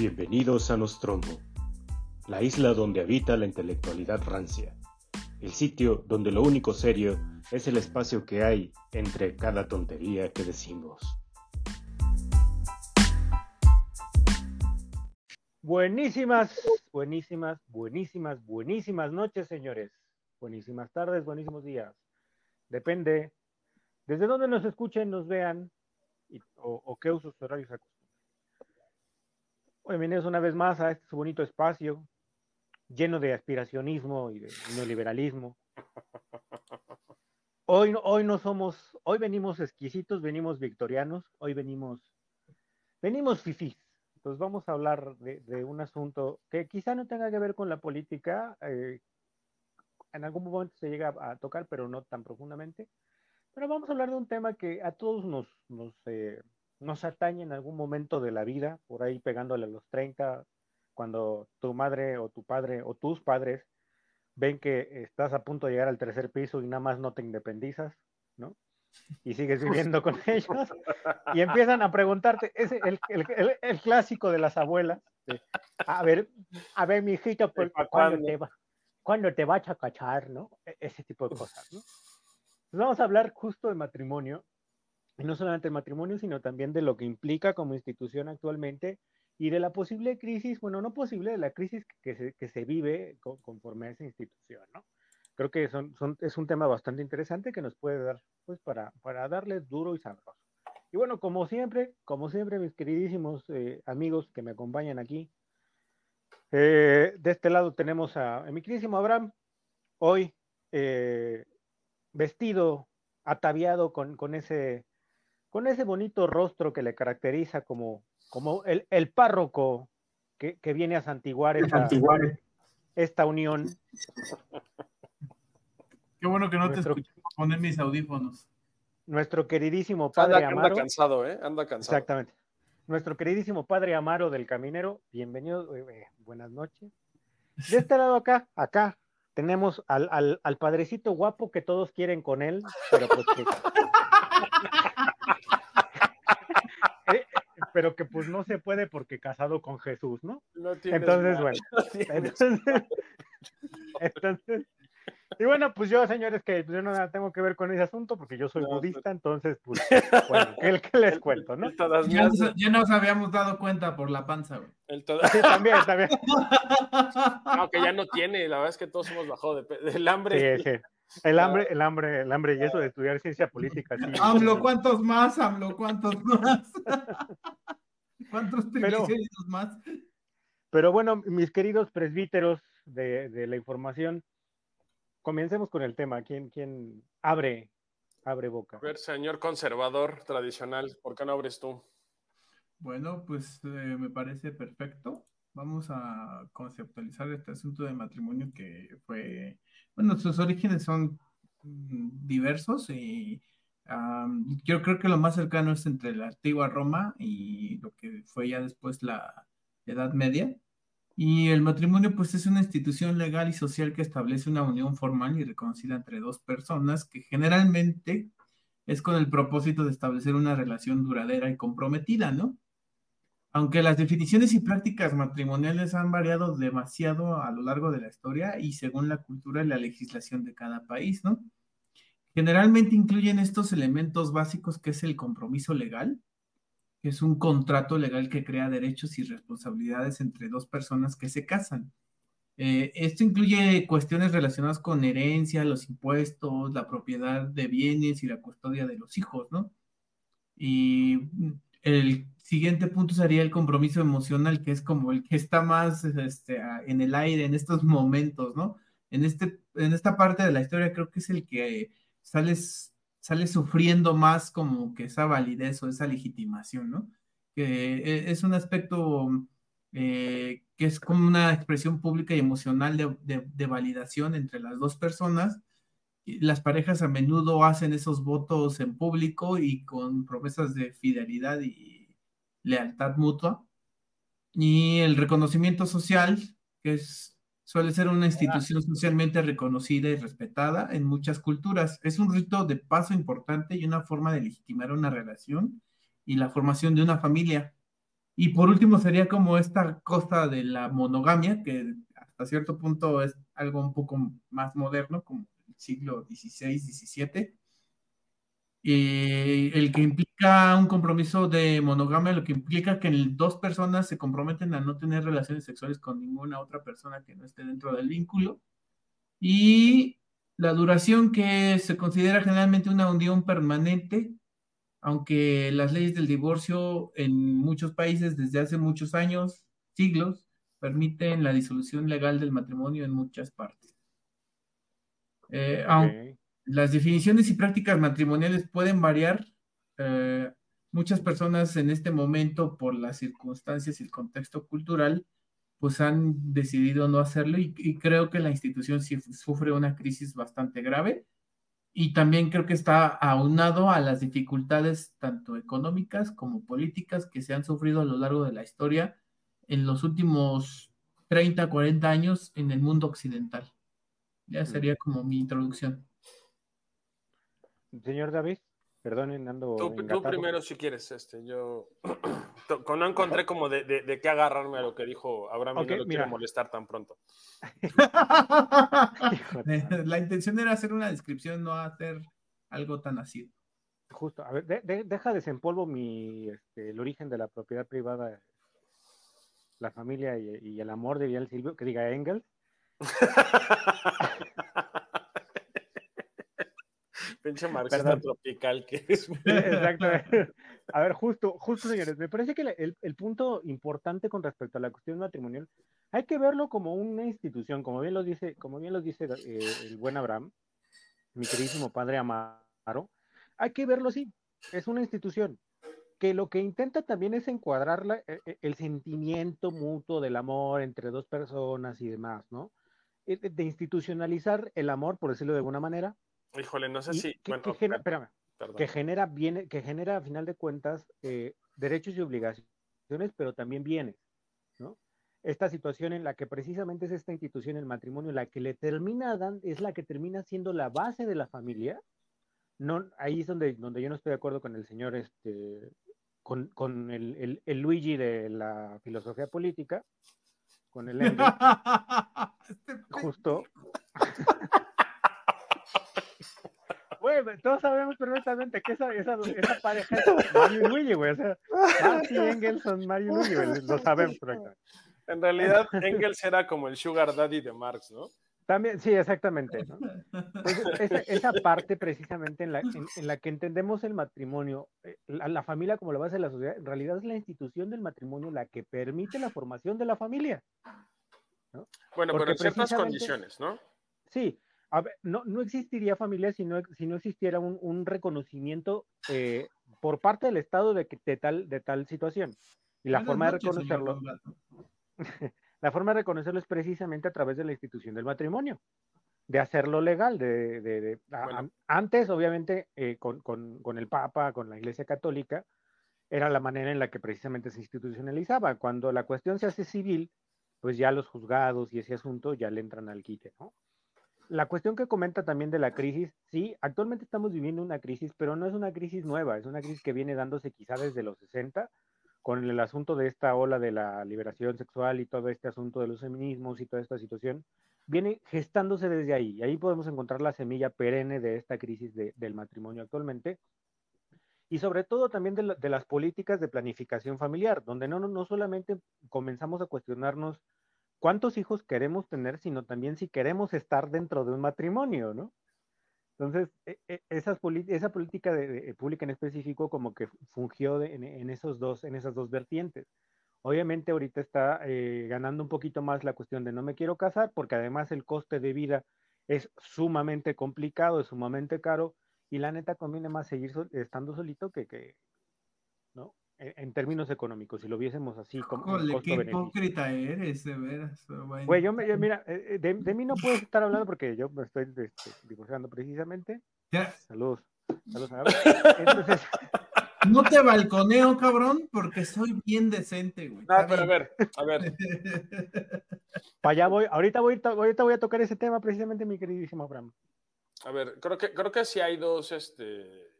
Bienvenidos a Nostromo, la isla donde habita la intelectualidad rancia, el sitio donde lo único serio es el espacio que hay entre cada tontería que decimos. Buenísimas, buenísimas, buenísimas, buenísimas noches, señores. Buenísimas tardes, buenísimos días. Depende desde dónde nos escuchen, nos vean o, qué usos horarios. Bienvenidos una vez más a este bonito espacio lleno de aspiracionismo y de neoliberalismo. Hoy, hoy no somos, hoy venimos exquisitos, venimos victorianos, hoy venimos, venimos fifís. Entonces vamos a hablar de, un asunto que quizá no tenga que ver con la política, eh, en algún momento se llega a, tocar, pero no tan profundamente. Pero vamos a hablar de un tema que a todos nos, nos, eh, nos atañe en algún momento de la vida, por ahí pegándole a los 30, cuando tu madre o tu padre o tus padres ven que estás a punto de llegar al tercer piso y nada más no te independizas, ¿no? Y sigues viviendo con ellos y empiezan a preguntarte, es el, el, el, clásico de las abuelas, a ver, a ver, mi hijito, ¿cuándo te, va, ¿cuándo te vas a cachar, no? E, ese tipo de cosas, ¿no? vamos a hablar justo de matrimonio, no solamente de matrimonio, sino también de lo que implica como institución actualmente y de la posible crisis, bueno, no posible, de la crisis que se, que se vive conforme a esa institución, ¿no? Creo que son, son, es un tema bastante interesante que nos puede dar, pues, para, para darle duro y sabroso. Y bueno, como siempre, como siempre, mis queridísimos eh, amigos que me acompañan aquí, eh, de este lado tenemos a, mi queridísimo Abraham, hoy eh, vestido, ataviado con, con, ese, con ese bonito rostro que le caracteriza como, como el, el párroco que, que, viene a santiguar esta, esta unión. Qué bueno que no te escuché poner mis audífonos. Nuestro queridísimo padre anda, Amaro. cansado, ¿eh? Anda cansado. Exactamente. Nuestro queridísimo padre Amaro del Caminero, bienvenido, eh, eh, buenas noches. De este lado acá, acá, tenemos al, al, al, padrecito guapo que todos quieren con él, pero pues que... pero que pues no se puede porque casado con Jesús, ¿no? entonces, bueno. entonces, y bueno, pues yo, señores, que yo no tengo que ver con ese asunto porque yo soy budista, entonces, pues, bueno, ¿qué, les cuento, no? Ya, ya, nos habíamos dado cuenta por la panza, güey. El Sí, también, también. No, que ya no tiene, la verdad es que todos hemos bajado del hambre. Sí, sí. El hambre, el hambre, el hambre y eso de estudiar ciencia política. Sí. AMLO, ¿cuántos más? AMLO, ¿cuántos más? ¿Cuántos triglicéridos más? Pero bueno, mis queridos presbíteros de, de, la información, comencemos con el tema. ¿Quién, quién abre, abre boca? A ver, señor conservador tradicional, ¿por qué no abres tú? Bueno, pues eh, me parece perfecto. Vamos a conceptualizar este asunto de matrimonio que fue bueno, sus orígenes son mm, diversos y yo creo que lo más cercano es entre la antigua Roma y lo que fue ya después la Edad Media. Y el matrimonio pues es una institución legal y social que establece una unión formal y reconocida entre dos personas que generalmente es con el propósito de establecer una relación duradera y comprometida, ¿no? Aunque las definiciones y prácticas matrimoniales han variado demasiado a lo largo de la historia y según la cultura y la legislación de cada país, ¿no? Generalmente incluyen estos elementos básicos que es el compromiso legal, que es un contrato legal que crea derechos y responsabilidades entre dos personas que se casan. Eh, esto incluye cuestiones relacionadas con herencia, los impuestos, la propiedad de bienes y la custodia de los hijos, ¿no? Y el siguiente punto sería el compromiso emocional, que es como el que está más este, en el aire en estos momentos, ¿no? En, este, en esta parte de la historia creo que es el que sales, sale sufriendo más como que esa validez o esa legitimación, ¿no? Que e, es un aspecto eh, que es como una expresión pública y emocional de, de validación entre las dos personas. Las parejas a menudo hacen esos votos en público y con promesas de fidelidad y lealtad mutua, y el reconocimiento social, que suele ser una institución socialmente reconocida y respetada en muchas culturas. Es un rito de paso importante y una forma de legitimar una relación y la formación de una familia. Y por último sería como esta cosa de la monogamia, que hasta cierto punto es algo un poco más moderno, como el siglo XVI, XVII. Y el que implica un compromiso de monogamia, lo que implica que dos personas se comprometen a no tener relaciones sexuales con ninguna otra persona que no esté dentro del vínculo. Y la duración que se considera generalmente una unión permanente aunque las leyes del divorcio en muchos países desde hace muchos años, siglos, permiten la disolución legal del matrimonio en muchas partes. Eh, aunque las definiciones y prácticas matrimoniales pueden variar, eh, muchas personas en este momento, por las circunstancias y el contexto cultural, pues han decidido no hacerlo y, y creo que la institución sí sufre una crisis bastante grave y también creo que está aunado a las dificultades tanto económicas como políticas que se han sufrido a lo largo de la historia en los últimos 30, 40 años en el mundo occidental. Ya sería como mi introducción. Señor David. Perdonen, ando. Tú, primero si quieres, este, yo no encontré como de, de, qué agarrarme a lo que dijo Abraham y no lo quiero molestar tan pronto. La intención era hacer una descripción, no hacer algo tan así. Justo, a ver, deja desempolvo mi, este, el origen de la propiedad privada, la familia y, y el amor de Vidal Silvio, que diga Engels. Pinche marxista tropical que es. Exactamente. A ver, justo, justo, señores, me parece que el, punto importante con respecto a la cuestión matrimonial, hay que verlo como una institución, como bien lo dice, como bien lo dice eh, el buen Abraham, mi queridísimo padre Amaro, hay que verlo así, es una institución que lo que intenta también es encuadrar e, e, el sentimiento mutuo del amor entre dos personas y demás, ¿no? Eh, de institucionalizar el amor, por decirlo de alguna manera, Híjole, no sé si. Que, genera, espérame, que genera, viene, que genera a final de cuentas eh, derechos y obligaciones, pero también bienes, ¿no? Esta situación en la que precisamente es esta institución, el matrimonio, la que le termina dando, es la que termina siendo la base de la familia. No, ahí es donde, donde yo no estoy de acuerdo con el señor, este, con, con el, el, Luigi de la filosofía política, con el este justo. Todos sabemos perfectamente que esa, esa, esa pareja es Mario y Luigi, güey. O sea, Marty y Engels son Mario y Luigi, güey. Lo sabemos perfectamente. En realidad, Engels era como el sugar daddy de Marx, ¿no? También, sí, exactamente. ¿no? esa, esa, parte precisamente en la, en, la, que entendemos el matrimonio, eh, la, la, familia como la base de la sociedad, en realidad es la institución del matrimonio la que permite la formación de la familia. ¿no? Bueno, pero en ciertas condiciones, ¿no? Sí, no, no existiría familia si no, si no existiera un, un reconocimiento eh, por parte del Estado de, que, de, tal, de tal situación. Y la forma de reconocerlo, la forma de reconocerlo es precisamente a través de la institución del matrimonio, de hacerlo legal. De, de, antes, obviamente, eh, con, con, con, el Papa, con la Iglesia Católica, era la manera en la que precisamente se institucionalizaba. Cuando la cuestión se hace civil, pues ya los juzgados y ese asunto ya le entran al quite, ¿no? La cuestión que comenta también de la crisis, sí, actualmente estamos viviendo una crisis, pero no es una crisis nueva, es una crisis que viene dándose quizá desde los 60, con el asunto de esta ola de la liberación sexual y todo este asunto de los feminismos y toda esta situación, viene gestándose desde ahí. Y ahí podemos encontrar la semilla perenne de esta crisis del matrimonio actualmente. Y sobre todo también de, de, las políticas de planificación familiar, donde no, no solamente comenzamos a cuestionarnos cuántos hijos queremos tener, sino también si queremos estar dentro de un matrimonio, ¿no? Entonces, e, e, esa política de, pública en específico como que fungió en, esos dos, en esas dos vertientes. Obviamente ahorita está eh, ganando un poquito más la cuestión de no me quiero casar, porque además el coste de vida es sumamente complicado, es sumamente caro, y la neta conviene más seguir estando solito que. En términos económicos, si lo viésemos así como Jole, qué hipócrita eres, de veras. Güey, yo, mira, eh, de, de, mí no puedes estar hablando porque yo me estoy este, divorciando precisamente. Ya. Saludos. Saludos a Entonces... No te balconeo, cabrón, porque soy bien decente, güey. No, pero a ver, a ver. Para allá voy, ahorita voy, ahorita voy a tocar ese tema precisamente, mi queridísimo Abraham. A ver, creo que, creo que sí hay dos, este...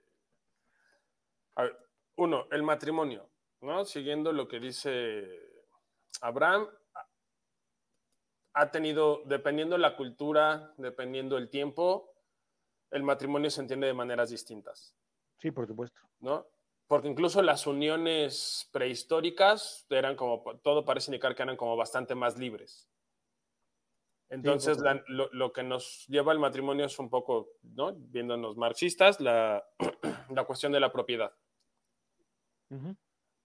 A ver, uno, el matrimonio. ¿no? Siguiendo lo que dice Abraham, ha tenido, dependiendo la cultura, dependiendo el tiempo, el matrimonio se entiende de maneras distintas. Sí, por supuesto. ¿No? Porque incluso las uniones prehistóricas eran como, todo parece indicar que eran como bastante más libres. Entonces, lo, que nos lleva al matrimonio es un poco, ¿no? Viéndonos marxistas, la, cuestión de la propiedad.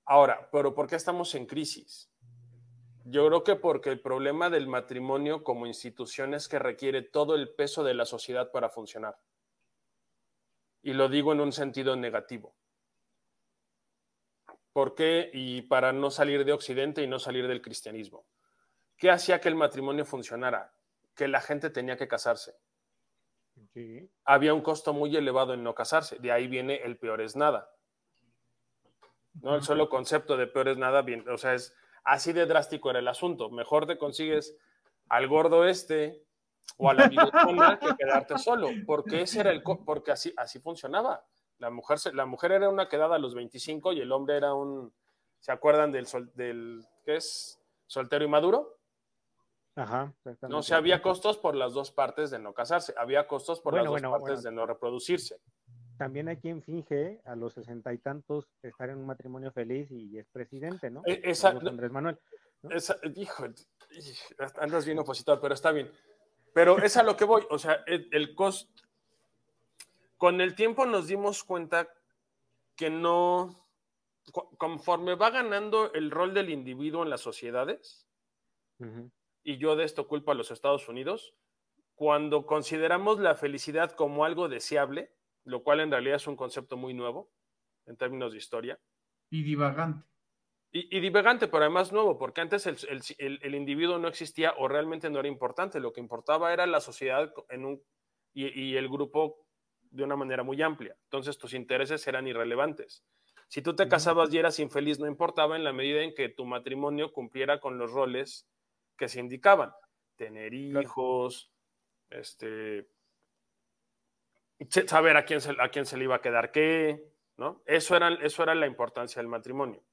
Ahora, pero ¿por qué estamos en crisis? Yo creo que porque el problema del matrimonio como institución es que requiere todo el peso de la sociedad para funcionar. Y lo digo en un sentido negativo. ¿Por qué? Y para no salir de Occidente y no salir del cristianismo. ¿Qué hacía que el matrimonio funcionara? Que la gente tenía que casarse. Había un costo muy elevado en no casarse. De ahí viene el peor es nada. ¿No? El solo concepto de peor es nada, bien, o sea, es Así de drástico era el asunto. Mejor te consigues al gordo este o a la bigotona que quedarte solo, porque ese era el porque así así funcionaba. La mujer la mujer era una quedada a los 25 y el hombre era un ¿se acuerdan del sol, del qué es? soltero y maduro? Ajá, no, se había costos por las dos partes de no casarse, había costos por las dos partes de no reproducirse también hay quien finge a los sesenta y tantos estar en un matrimonio feliz y es presidente, ¿no? E, esa, Andrés Manuel. Esa, hijo, andas bien opositor, pero está bien. Pero es a lo que voy, o sea, el, costo. Con el tiempo nos dimos cuenta que no, conforme va ganando el rol del individuo en las sociedades, y yo de esto culpo a los Estados Unidos, cuando consideramos la felicidad como algo deseable, lo cual en realidad es un concepto muy nuevo en términos de historia. Y divagante. Y, divagante, pero además nuevo, porque antes el, individuo no existía o realmente no era importante. Lo que importaba era la sociedad en un, y, el grupo de una manera muy amplia. Entonces tus intereses eran irrelevantes. Si tú te casabas y eras infeliz, no importaba en la medida en que tu matrimonio cumpliera con los roles que se indicaban. Tener hijos, este, saber a quién, se, a quién se le iba a quedar qué, ¿no? Eso era, eso era la importancia del matrimonio.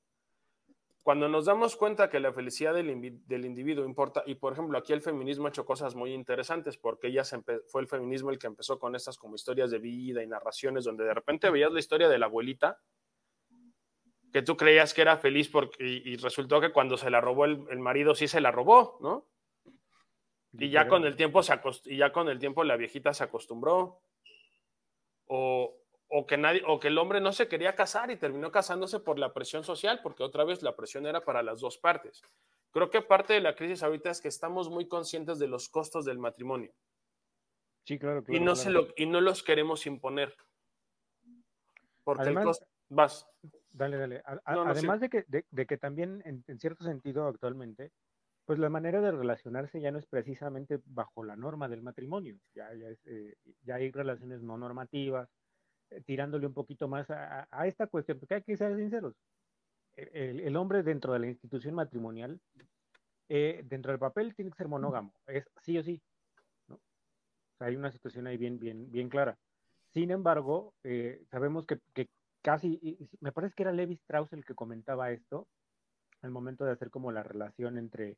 Cuando nos damos cuenta que la felicidad del, individuo importa, y por ejemplo aquí el feminismo ha hecho cosas muy interesantes, porque ella fue el feminismo el que empezó con estas como historias de vida y narraciones, donde de repente veías la historia de la abuelita, que tú creías que era feliz porque, y, resultó que cuando se la robó el, el marido sí se la robó, ¿no? Y ya con el tiempo se y ya con el tiempo la viejita se acostumbró o, que nadie, o que el hombre no se quería casar y terminó casándose por la presión social, porque otra vez la presión era para las dos partes. Creo que parte de la crisis ahorita es que estamos muy conscientes de los costos del matrimonio. Sí, claro. y, no Se lo, y no los queremos imponer. Porque el costo... Vas. Dale, dale. además de, que, de, que también, en, cierto sentido, actualmente, pues la manera de relacionarse ya no es precisamente bajo la norma del matrimonio, ya, ya, eh, hay relaciones no normativas, eh, tirándole un poquito más a, esta cuestión, porque hay que ser sinceros, e, el, hombre dentro de la institución matrimonial, eh, dentro del papel tiene que ser monógamo, es sí o sí, hay una situación ahí bien, bien, bien clara. Sin embargo, sabemos que, que casi, me parece que era Levi Strauss el que comentaba esto, al momento de hacer como la relación entre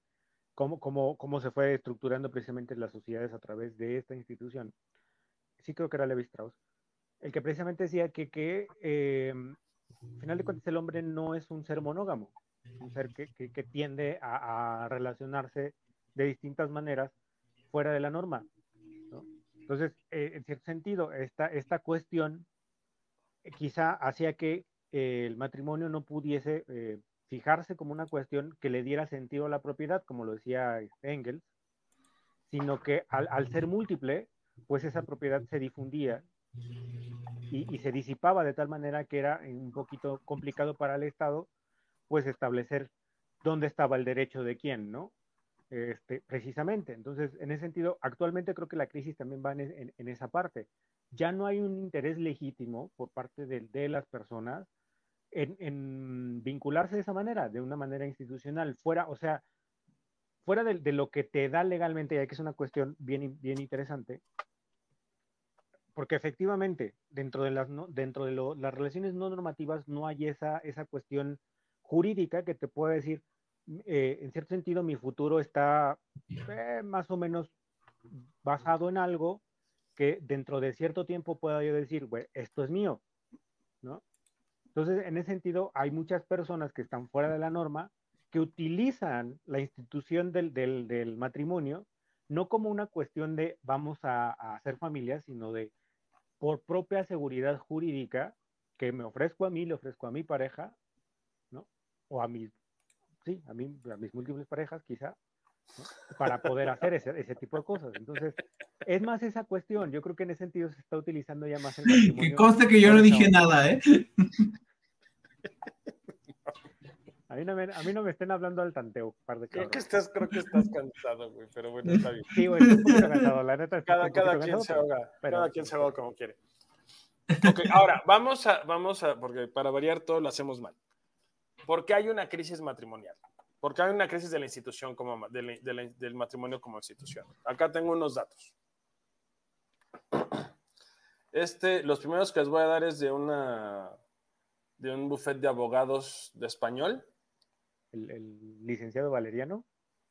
cómo, cómo, cómo se fue estructurando precisamente las sociedades a través de esta institución. Sí creo que era Levi Strauss, el que precisamente decía que, que eh, al final de cuentas el hombre no es un ser monógamo, un ser que, que, tiende a, relacionarse de distintas maneras fuera de la norma. Entonces, eh, en cierto sentido, esta, esta cuestión eh, quizá hacía que el matrimonio no pudiese fijarse como una cuestión que le diera sentido a la propiedad, como lo decía Engels, sino que al, ser múltiple, pues esa propiedad se difundía y, se disipaba de tal manera que era un poquito complicado para el Estado, pues establecer dónde estaba el derecho de quién, ¿no? Este, precisamente. Entonces, en ese sentido, actualmente creo que la crisis también va en, esa parte. Ya no hay un interés legítimo por parte de las personas en, vincularse de esa manera, de una manera institucional, fuera, o sea, fuera de, lo que te da legalmente, ya que es una cuestión bien, bien interesante, porque efectivamente, dentro de las, dentro de las relaciones no normativas no hay esa, esa cuestión jurídica que te puede decir, eh, en cierto sentido, mi futuro está eh, más o menos basado en algo que dentro de cierto tiempo pueda yo decir, esto es mío, ¿no? Entonces, en ese sentido, hay muchas personas que están fuera de la norma que utilizan la institución del, matrimonio no como una cuestión de vamos a, a hacer familia, sino de por propia seguridad jurídica que me ofrezco a mí, le ofrezco a mi pareja, ¿no? O a mis, sí, a, mí, a mis múltiples parejas quizá, para poder hacer ese, ese, tipo de cosas. Entonces, es más esa cuestión. Yo creo que en ese sentido se está utilizando ya más el matrimonio. Que conste que yo no dije nada, ¿eh? A mí, no me, a mí no me estén hablando al tanteo, par de creo que estás Creo que estás cansado, güey, pero bueno, está bien. Sí, güey, un poquito cansado, la neta. Cada, cada quien se ahoga, pero, cada quien se ahoga como quiere. Ok, ahora, vamos a, vamos a, porque para variar todo lo hacemos mal. ¿Por qué hay una crisis matrimonial? Porque hay una crisis de la institución como del matrimonio como institución. Acá tengo unos datos. Este, los primeros que les voy a dar es de una de un buffet de abogados de español. El, licenciado Valeriano.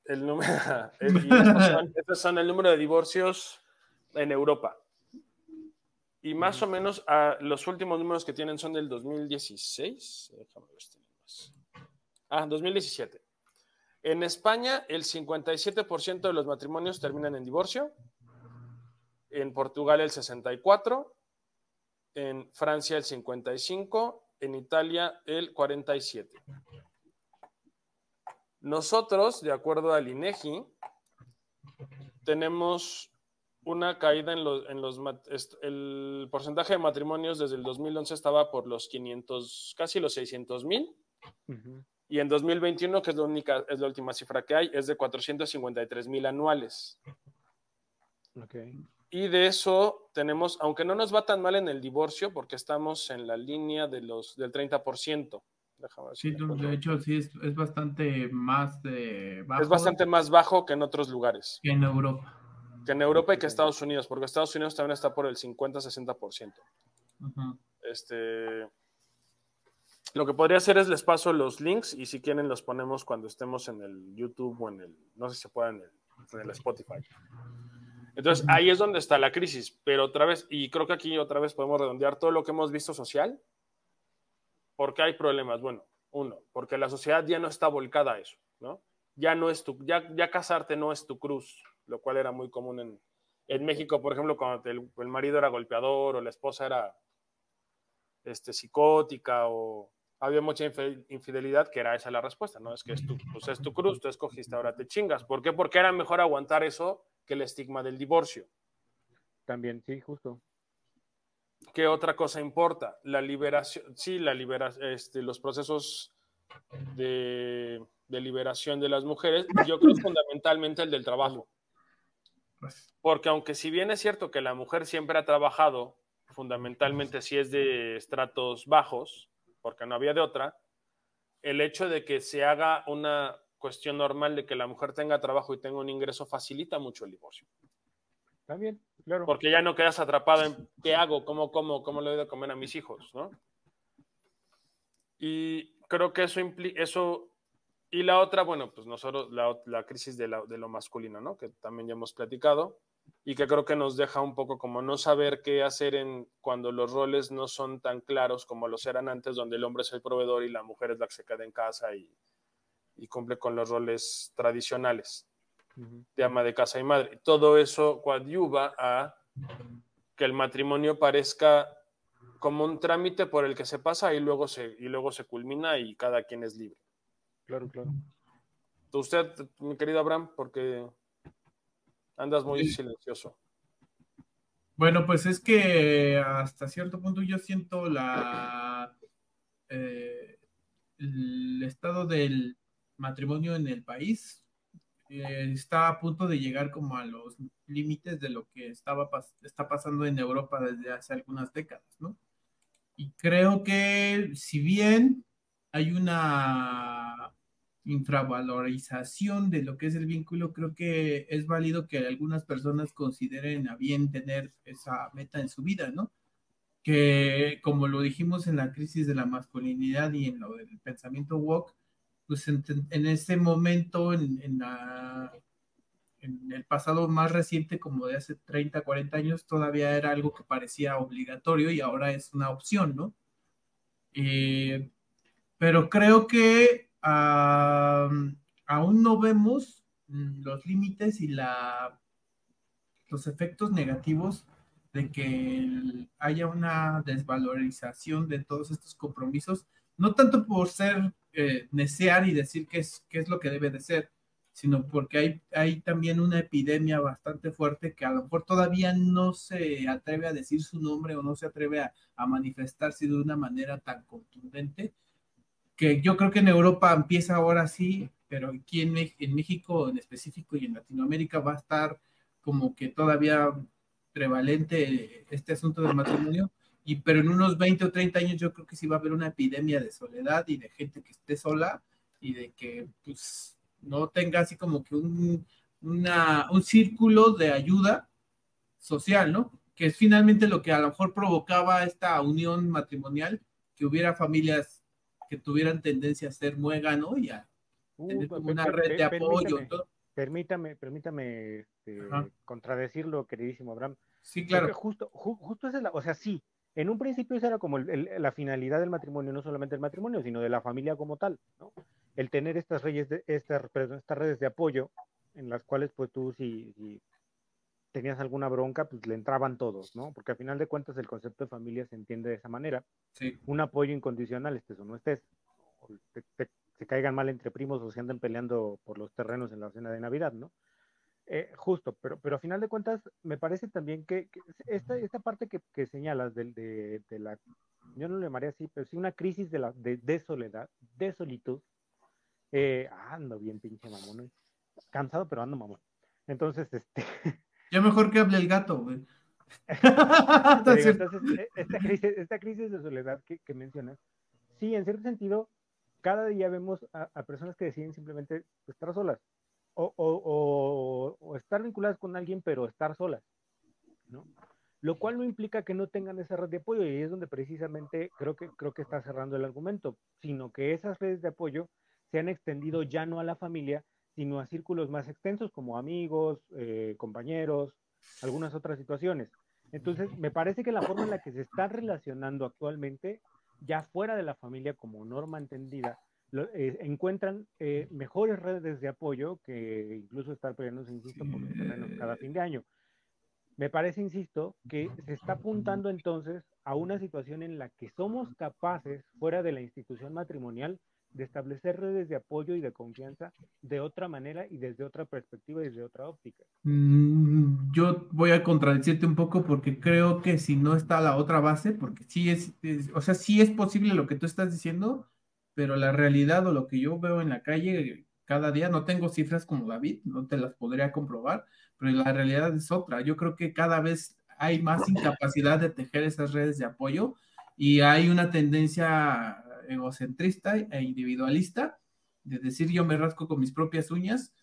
El número, estos son, el número de divorcios en Europa. Y más o menos los últimos números que tienen son del 2016. Déjame ver si más. Ah, 2017. En España, el 57% de los matrimonios terminan en divorcio. En Portugal, el 64%. En Francia, el 55%. En Italia, el 47%. Nosotros, de acuerdo al INEGI, tenemos una caída en los, en los el porcentaje de matrimonios desde el 2011 estaba por los 500, casi los 600 mil. Y en 2021, que es la, única, es la última cifra que hay, es de 453 mil anuales. Y de eso tenemos, aunque no nos va tan mal en el divorcio, porque estamos en la línea de los, del 30%. sí, de hecho, sí, es, es bastante más de bajo. Es bastante más bajo que en otros lugares. Que en Europa. Que en Europa y que Estados Unidos, porque Estados Unidos también está por el 50-60%. Este lo que podría hacer es les paso los links y si quieren los ponemos cuando estemos en el YouTube o en el, no sé si se puede en el, Spotify. Entonces ahí es donde está la crisis, pero otra vez, y creo que aquí otra vez podemos redondear todo lo que hemos visto social, porque hay problemas. Bueno, uno, porque la sociedad ya no está volcada a eso, ¿no? Ya no es tu, ya, ya casarte no es tu cruz, lo cual era muy común en, en México, por ejemplo, cuando el, el marido era golpeador o la esposa era este, psicótica o había mucha infidelidad, que era esa la respuesta, ¿no? Es que es tu, pues es tu cruz, tú escogiste, ahora te chingas. ¿Por qué? Porque era mejor aguantar eso que el estigma del divorcio. También, sí, justo. ¿Qué otra cosa importa? La liberación, sí, la liberación, este, los procesos de, de, liberación de las mujeres, yo creo fundamentalmente el del trabajo. Porque aunque si bien es cierto que la mujer siempre ha trabajado, fundamentalmente si es de estratos bajos, porque no había de otra, el hecho de que se haga una cuestión normal de que la mujer tenga trabajo y tenga un ingreso facilita mucho el divorcio. También, claro. Porque ya no quedas atrapado en qué hago, cómo como, cómo le doy de comer a mis hijos, ¿no? Y creo que eso implica, eso, y la otra, bueno, pues nosotros, la, la crisis de, de, lo masculino, ¿no? Que también ya hemos platicado y que creo que nos deja un poco como no saber qué hacer en cuando los roles no son tan claros como los eran antes, donde el hombre es el proveedor y la mujer es la que se queda en casa y, y cumple con los roles tradicionales de ama de casa y madre. Todo eso coadyuva a que el matrimonio parezca como un trámite por el que se pasa y luego se, y luego se culmina y cada quien es libre. Claro, claro. Usted, mi querido Abraham, porque Andas muy silencioso. Bueno, pues es que hasta cierto punto yo siento la eh, el estado del matrimonio en el país eh, está a punto de llegar como a los límites de lo que estaba está pasando en Europa desde hace algunas décadas, ¿no? Y creo que si bien hay una infravalorización de lo que es el vínculo, creo que es válido que algunas personas consideren a bien tener esa meta en su vida, ¿no? que como lo dijimos en la crisis de la masculinidad y en lo del pensamiento woke, pues en, ese momento, en, en, en, el pasado más reciente, como de hace 30, 40 años, todavía era algo que parecía obligatorio y ahora es una opción, ¿no? Eh, pero creo que aún no vemos los límites y la, los efectos negativos de que haya una desvalorización de todos estos compromisos, no tanto por ser eh, necear y decir qué es, qué es lo que debe de ser, sino porque hay, hay también una epidemia bastante fuerte que a lo mejor todavía no se atreve a decir su nombre o no se atreve a manifestarse de una manera tan contundente, que yo creo que en Europa empieza ahora sí, pero aquí en, en México en específico y en Latinoamérica va a estar como que todavía prevalente este asunto del matrimonio, y pero en unos 20 o 30 años yo creo que sí va a haber una epidemia de soledad y de gente que esté sola y de que pues no tenga así como que un, una, un círculo de ayuda social, ¿no? Que es finalmente lo que a lo mejor provocaba esta unión matrimonial, que hubiera familias que tuvieran tendencia a ser muégano y a uh, tener como una red de apoyo. Permítame, permítame este, contradecirlo, queridísimo Abraham. Sí, claro. justo, justo es la, o sea, sí, en un principio esa era como la finalidad del matrimonio, no solamente el matrimonio, sino de la familia como tal, ¿no? El tener estas, redes de, estas, estas redes de apoyo en las cuales pues tú si, si, tenías alguna bronca, pues le entraban todos, ¿no? Porque al final de cuentas el concepto de familia se entiende de esa manera. Sí. Un apoyo incondicional, estés o no estés, o se caigan mal entre primos o se anden peleando por los terrenos en la cena de Navidad, ¿no? Eh, justo, pero, pero a final de cuentas me parece también que, esta, esta parte que, que señalas de, de, de, la, yo no le llamaría así, pero sí una crisis de, la, de, de soledad, de solitud, eh, ando bien pinche mamón, cansado pero ando mamón. Entonces, este... Ya mejor que hable el gato, güey. Entonces, e, esta crisis, esta crisis de soledad que, que mencionas, sí, en cierto sentido, cada día vemos a, personas que deciden simplemente estar solas o, estar vinculadas con alguien, pero estar solas, ¿no? Lo cual no implica que no tengan esa red de apoyo y es donde precisamente creo que, creo que está cerrando el argumento, sino que esas redes de apoyo se han extendido ya no a la familia, sino a círculos más extensos como amigos, eh, compañeros, algunas otras situaciones. Entonces, me parece que la forma en la que se está relacionando actualmente ya fuera de la familia como norma entendida, eh, encuentran eh, mejores redes de apoyo que incluso estar peleándose, insisto, por los terrenos cada fin de año. Me parece, insisto, que se está apuntando entonces a una situación en la que somos capaces, fuera de la institución matrimonial, de establecer redes de apoyo y de confianza de otra manera y desde otra perspectiva y desde otra óptica. Mm, yo voy a contradecirte un poco porque creo que si no está la otra base, porque sí es, o sea, sí es posible lo que tú estás diciendo, pero la realidad o lo que yo veo en la calle cada día, no tengo cifras como David, no te las podría comprobar, pero la realidad es otra. Yo creo que cada vez hay más incapacidad de tejer esas redes de apoyo y hay una tendencia egocentrista e individualista, de decir yo me rasco con mis propias uñas,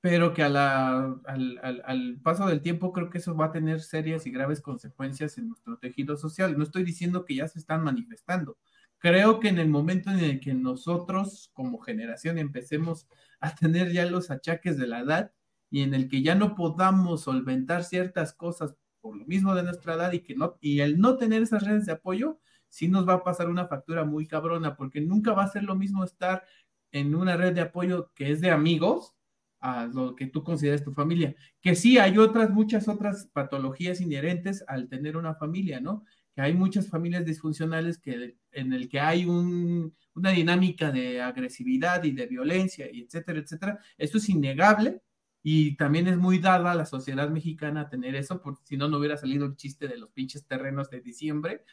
pero que a la, al, paso del tiempo creo que eso va a tener serias y graves consecuencias en nuestro tejido social. No estoy diciendo que ya se están manifestando. Creo que en el momento en el que nosotros como generación empecemos a tener ya los achaques de la edad y en el que ya no podamos solventar ciertas cosas por lo mismo de nuestra edad y que no y el no tener esas redes de apoyo, sí nos va a pasar una factura muy cabrona, porque nunca va a ser lo mismo estar en una red de apoyo que es de amigos a lo que tú consideras tu familia. Que sí, hay otras, muchas otras patologías inherentes al tener una familia, ¿no? Que hay muchas familias disfuncionales que, en el que hay un, una dinámica de agresividad y de violencia, y etcétera, etcétera. Esto es innegable, y también es muy dada a la sociedad mexicana tener eso, porque si no, no hubiera salido el chiste de los pinches terrenos de diciembre.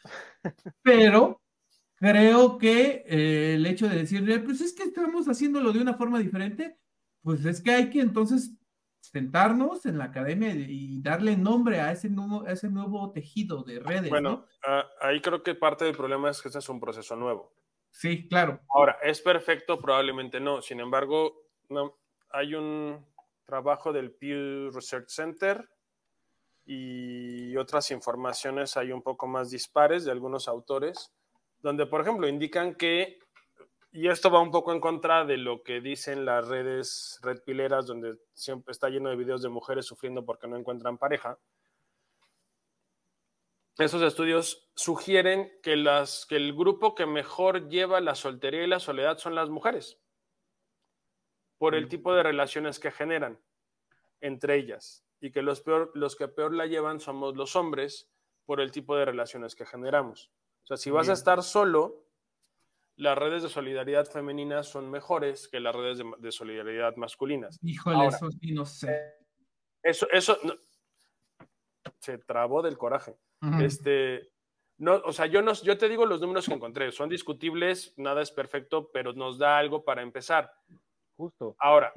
Pero creo que eh, el hecho de decirle, pues es que estamos haciéndolo de una forma diferente, pues es que hay que entonces sentarnos en la academia y darle nombre a ese nuevo, ese nuevo tejido de redes. Bueno, ah, ahí creo que parte del problema es que este es un proceso nuevo. Sí, claro. Ahora, ¿es perfecto? Probablemente no. Sin embargo, no, hay un trabajo del Pew Research Center y otras informaciones hay un poco más dispares de algunos autores, donde, por ejemplo, indican que, y esto va un poco en contra de lo que dicen las redes red pileras, donde siempre está lleno de videos de mujeres sufriendo porque no encuentran pareja. Esos estudios sugieren que, las, que el grupo que mejor lleva la soltería y la soledad son las mujeres, por el tipo de relaciones que generan entre ellas y que los, peor, los que peor la llevan somos los hombres por el tipo de relaciones que generamos. O sea, si vas a estar solo, las redes de solidaridad femeninas son mejores que las redes de, solidaridad masculinas. Híjole, eso sí, no sé. Eso, eso se trabó del coraje. Este, no, o sea, yo, no, yo te digo los números que encontré, son discutibles, nada es perfecto, pero nos da algo para empezar. Justo. Ahora,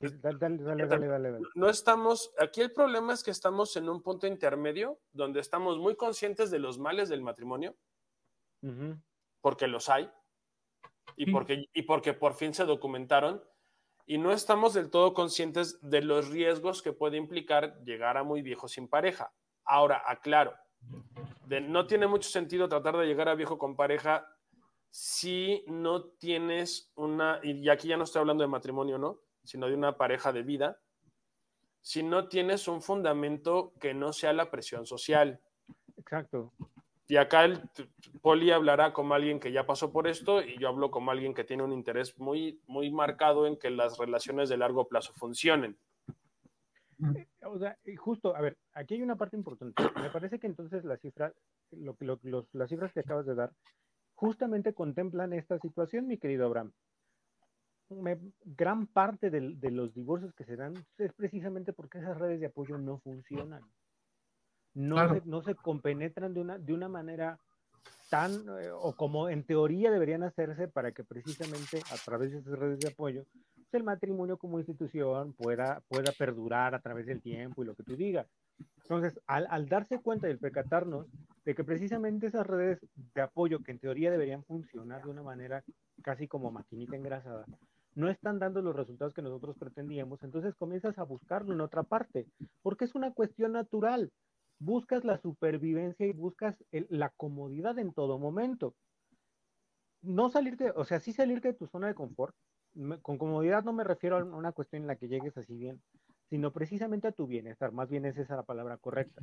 dale, dale, dale, no estamos, aquí el problema es que estamos en un punto intermedio donde estamos muy conscientes de los males del matrimonio, porque los hay, y porque, y porque por fin se documentaron, y no estamos del todo conscientes de los riesgos que puede implicar llegar a muy viejo sin pareja. Ahora, aclaro, no tiene mucho sentido tratar de llegar a viejo con pareja si no tienes una, y aquí ya no estoy hablando de matrimonio, ¿no? Sino de una pareja de vida, si no tienes un fundamento que no sea la presión social. Exacto. Y acá el Poli hablará como alguien que ya pasó por esto y yo hablo como alguien que tiene un interés muy, muy marcado en que las relaciones de largo plazo funcionen. Eh, o sea, justo, a ver, aquí hay una parte importante. Me parece que entonces las cifras, lo, los, las cifras que acabas de dar justamente contemplan esta situación, mi querido Abraham. gran parte de, los divorcios que se dan es precisamente porque esas redes de apoyo no funcionan. No, se, no se compenetran de una, de una manera tan, eh, o como en teoría deberían hacerse para que precisamente a través de esas redes de apoyo pues, el matrimonio como institución pueda, pueda perdurar a través del tiempo y lo que tú digas. Entonces, al, al darse cuenta y el percatarnos de que precisamente esas redes de apoyo que en teoría deberían funcionar de una manera casi como maquinita engrasada, no están dando los resultados que nosotros pretendíamos, entonces comienzas a buscarlo en otra parte, porque es una cuestión natural. Buscas la supervivencia y buscas la comodidad en todo momento. No salirte, o sea, sí salirte de tu zona de confort. con comodidad no me refiero a una cuestión en la que llegues así bien, sino precisamente a tu bienestar. Más bien es esa la palabra correcta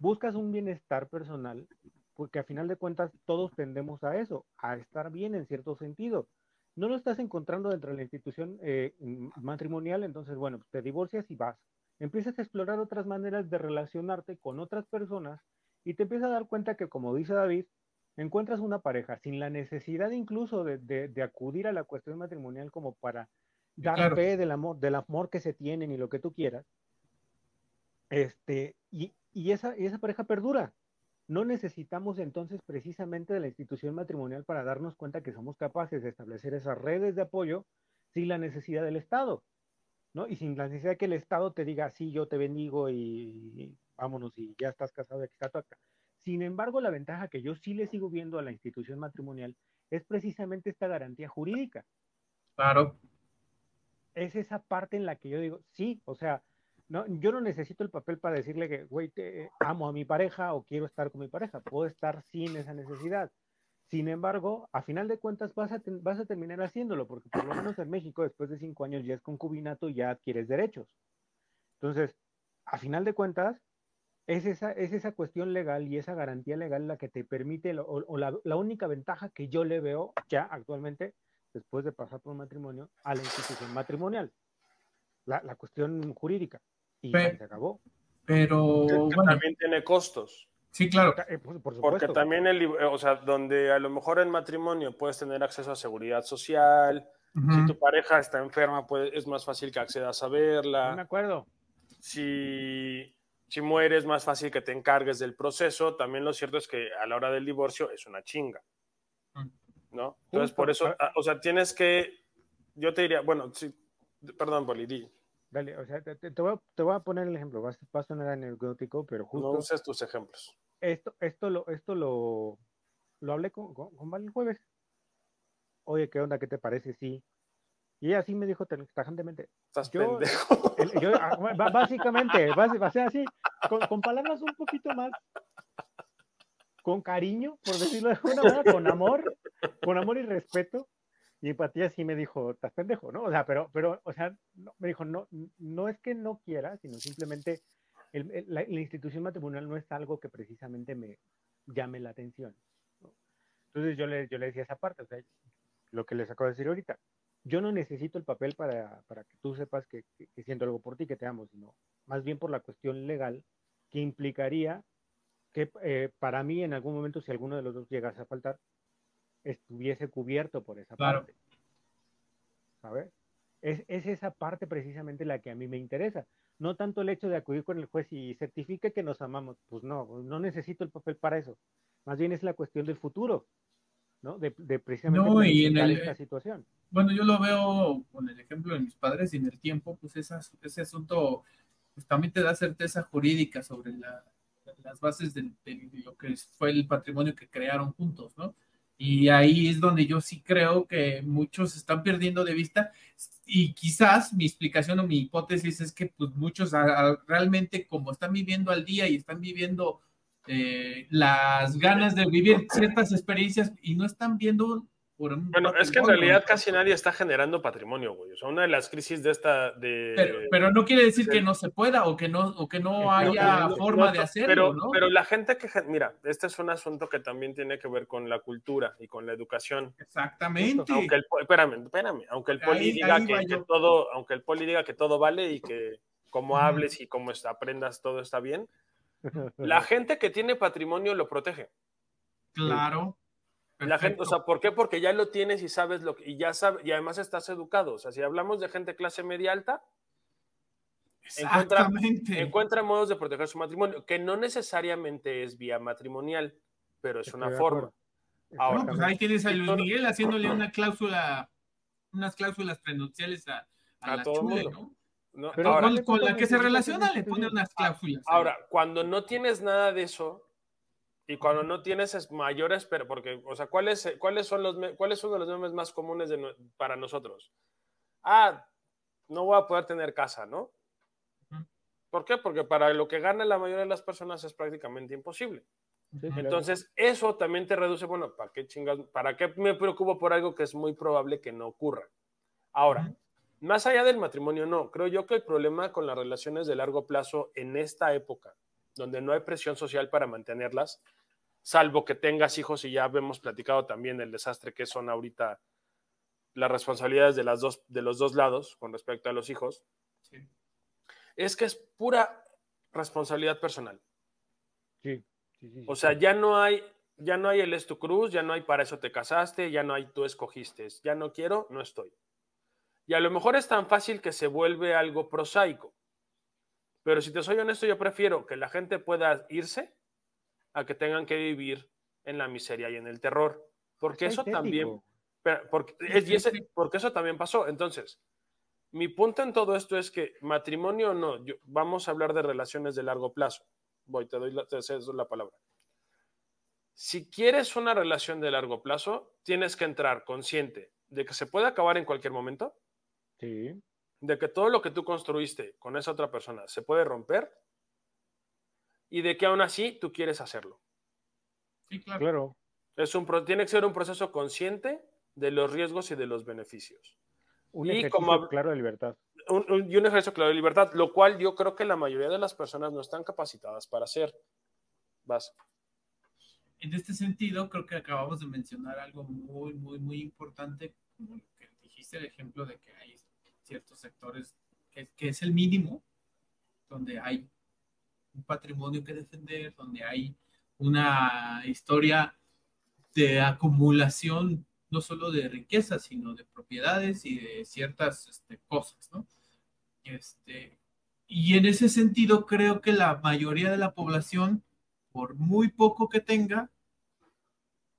buscas un bienestar personal, porque a final de cuentas todos tendemos a eso, a estar bien en cierto sentido. No lo estás encontrando dentro de la institución eh, matrimonial, entonces, bueno, te divorcias y vas. Empiezas a explorar otras maneras de relacionarte con otras personas y te empiezas a dar cuenta que, como dice David, encuentras una pareja sin la necesidad incluso de, acudir a la cuestión matrimonial como para dar fe del amor, del amor que se tienen y lo que tú quieras. Este, y, y esa, esa pareja perdura. No necesitamos entonces precisamente de la institución matrimonial para darnos cuenta que somos capaces de establecer esas redes de apoyo sin la necesidad del Estado, ¿no? Y sin la necesidad de que el Estado te diga, sí, yo te bendigo y, vámonos y ya estás casado, aquí está tu acta. Sin embargo, la ventaja que yo sí le sigo viendo a la institución matrimonial es precisamente esta garantía jurídica. Claro. Es esa parte en la que yo digo, sí, o sea, no, yo no necesito el papel para decirle que, güey, amo a mi pareja o quiero estar con mi pareja. Puedo estar sin esa necesidad. Sin embargo, a final de cuentas vas a, vas a terminar haciéndolo, porque por lo menos en México, después de cinco años ya es concubinato ya adquieres derechos. Entonces, a final de cuentas, es esa, es esa cuestión legal y esa garantía legal la que te permite, o, la, la, única ventaja que yo le veo ya actualmente, después de pasar por un matrimonio, a la institución matrimonial. La, la cuestión jurídica y se acabó. Pero también tiene costos. Sí, claro. Eh, por, Porque también, el, o sea, donde a lo mejor en matrimonio puedes tener acceso a seguridad social, si tu pareja está enferma, pues es más fácil que accedas a verla. No me acuerdo. Si, si mueres, más fácil que te encargues del proceso. También lo cierto es que a la hora del divorcio es una chinga. ¿No? Entonces, por eso, ah, o sea, tienes que, yo te diría, bueno, sí, perdón, Bolidí. Dale, o sea, te, te, voy, a, te, voy, a, poner el ejemplo, va, a sonar anecdótico, pero justo... No uses tus ejemplos. Esto, esto, lo, esto lo, lo hablé con, con, Val el jueves. Oye, ¿qué onda? ¿Qué te parece si Y ella así me dijo tajantemente. Estás yo, yo, ah, básicamente, básicamente, así, con, con, palabras un poquito más, con cariño, por decirlo de alguna manera, con amor, con amor y respeto y empatía, sí me dijo, estás pendejo, ¿no? O sea, pero, pero, o sea, me dijo, no, no es que no quiera, sino simplemente la, institución matrimonial no es algo que precisamente me llame la atención. Entonces yo le, yo le decía esa parte, o sea, lo que les acabo de decir ahorita. Yo no necesito el papel para, para que tú sepas que, que, siento algo por ti, que te amo, sino más bien por la cuestión legal que implicaría que eh, para mí en algún momento, si alguno de los dos llegase a faltar, estuviese cubierto por esa parte. ¿Sabes? Es, es, esa parte precisamente la que a mí me interesa. No tanto el hecho de acudir con el juez y certifique que nos amamos. Pues no, no necesito el papel para eso. Más bien es la cuestión del futuro, ¿no? De, de precisamente no, y en esta situación. Bueno, yo lo veo con el ejemplo de mis padres y en el tiempo, pues ese asunto pues, también te da certeza jurídica sobre las bases de, de, lo que fue el patrimonio que crearon juntos, ¿no? Y ahí es donde yo sí creo que muchos están perdiendo de vista y quizás mi explicación o mi hipótesis es que pues muchos realmente como están viviendo al día y están viviendo eh, las ganas de vivir ciertas experiencias y no están viendo bueno, es que en realidad casi nadie está generando patrimonio, güey. O sea, una de las crisis de esta. De, pero, no quiere decir que no se pueda o que no, o que no haya forma de hacerlo, pero, ¿no? Pero la gente que. Mira, este es un asunto que también tiene que ver con la cultura y con la educación. Exactamente. Aunque el, espérame, espérame. Aunque el poli diga que, todo, aunque el poli diga que todo vale y que como hables y como aprendas todo está bien, la gente que tiene patrimonio lo protege. Claro. La gente, o sea, ¿por qué? Porque ya lo tienes y sabes lo que, y ya sabes, y además estás educado. O sea, si hablamos de gente clase media alta, encuentra, encuentra, modos de proteger su matrimonio, que no necesariamente es vía matrimonial, pero es una forma. Ahora, pues ahí tienes a Luis Miguel haciéndole una cláusula, unas cláusulas prenupciales a, a, la todo chule, ¿no? Pero con, la que se relaciona le pone unas cláusulas. Ahora, cuando no tienes nada de eso, y cuando no tienes mayores, pero porque, o sea, ¿cuáles, cuáles son los, cuáles son los memes más comunes para nosotros? Ah, no voy a poder tener casa, ¿no? ¿Por qué? Porque para lo que gana la mayoría de las personas es prácticamente imposible. Entonces, eso también te reduce, bueno, ¿para qué chingas? ¿Para qué me preocupo por algo que es muy probable que no ocurra? Ahora, más allá del matrimonio, no. Creo yo que el problema con las relaciones de largo plazo en esta época, donde no hay presión social para mantenerlas, salvo que tengas hijos y ya hemos platicado también el desastre que son ahorita las responsabilidades de, las dos, de los dos lados con respecto a los hijos, es que es pura responsabilidad personal. Sí, o sea, ya no hay, ya no hay el es tu cruz, ya no hay para eso te casaste, ya no hay tú escogiste, ya no quiero, no estoy. Y a lo mejor es tan fácil que se vuelve algo prosaico. Pero si te soy honesto, yo prefiero que la gente pueda irse a que tengan que vivir en la miseria y en el terror. Porque eso también, porque, porque eso también pasó. Entonces, mi punto en todo esto es que matrimonio no, vamos a hablar de relaciones de largo plazo. Voy, te doy la, te la palabra. Si quieres una relación de largo plazo, tienes que entrar consciente de que se puede acabar en cualquier momento. Sí. De que todo lo que tú construiste con esa otra persona se puede romper y de que aún así tú quieres hacerlo. Sí, claro. Es un, tiene que ser un proceso consciente de los riesgos y de los beneficios. Un ejercicio claro de libertad. y un ejercicio claro de libertad, lo cual yo creo que la mayoría de las personas no están capacitadas para hacer. Vas. En este sentido, creo que acabamos de mencionar algo muy, muy, muy importante, como lo que dijiste, el ejemplo de que hay ciertos sectores que, es el mínimo, donde hay un patrimonio que defender, donde hay una historia de acumulación no solo de riqueza, sino de propiedades y de ciertas este, cosas, ¿no? Este, y en ese sentido creo que la mayoría de la población, por muy poco que tenga,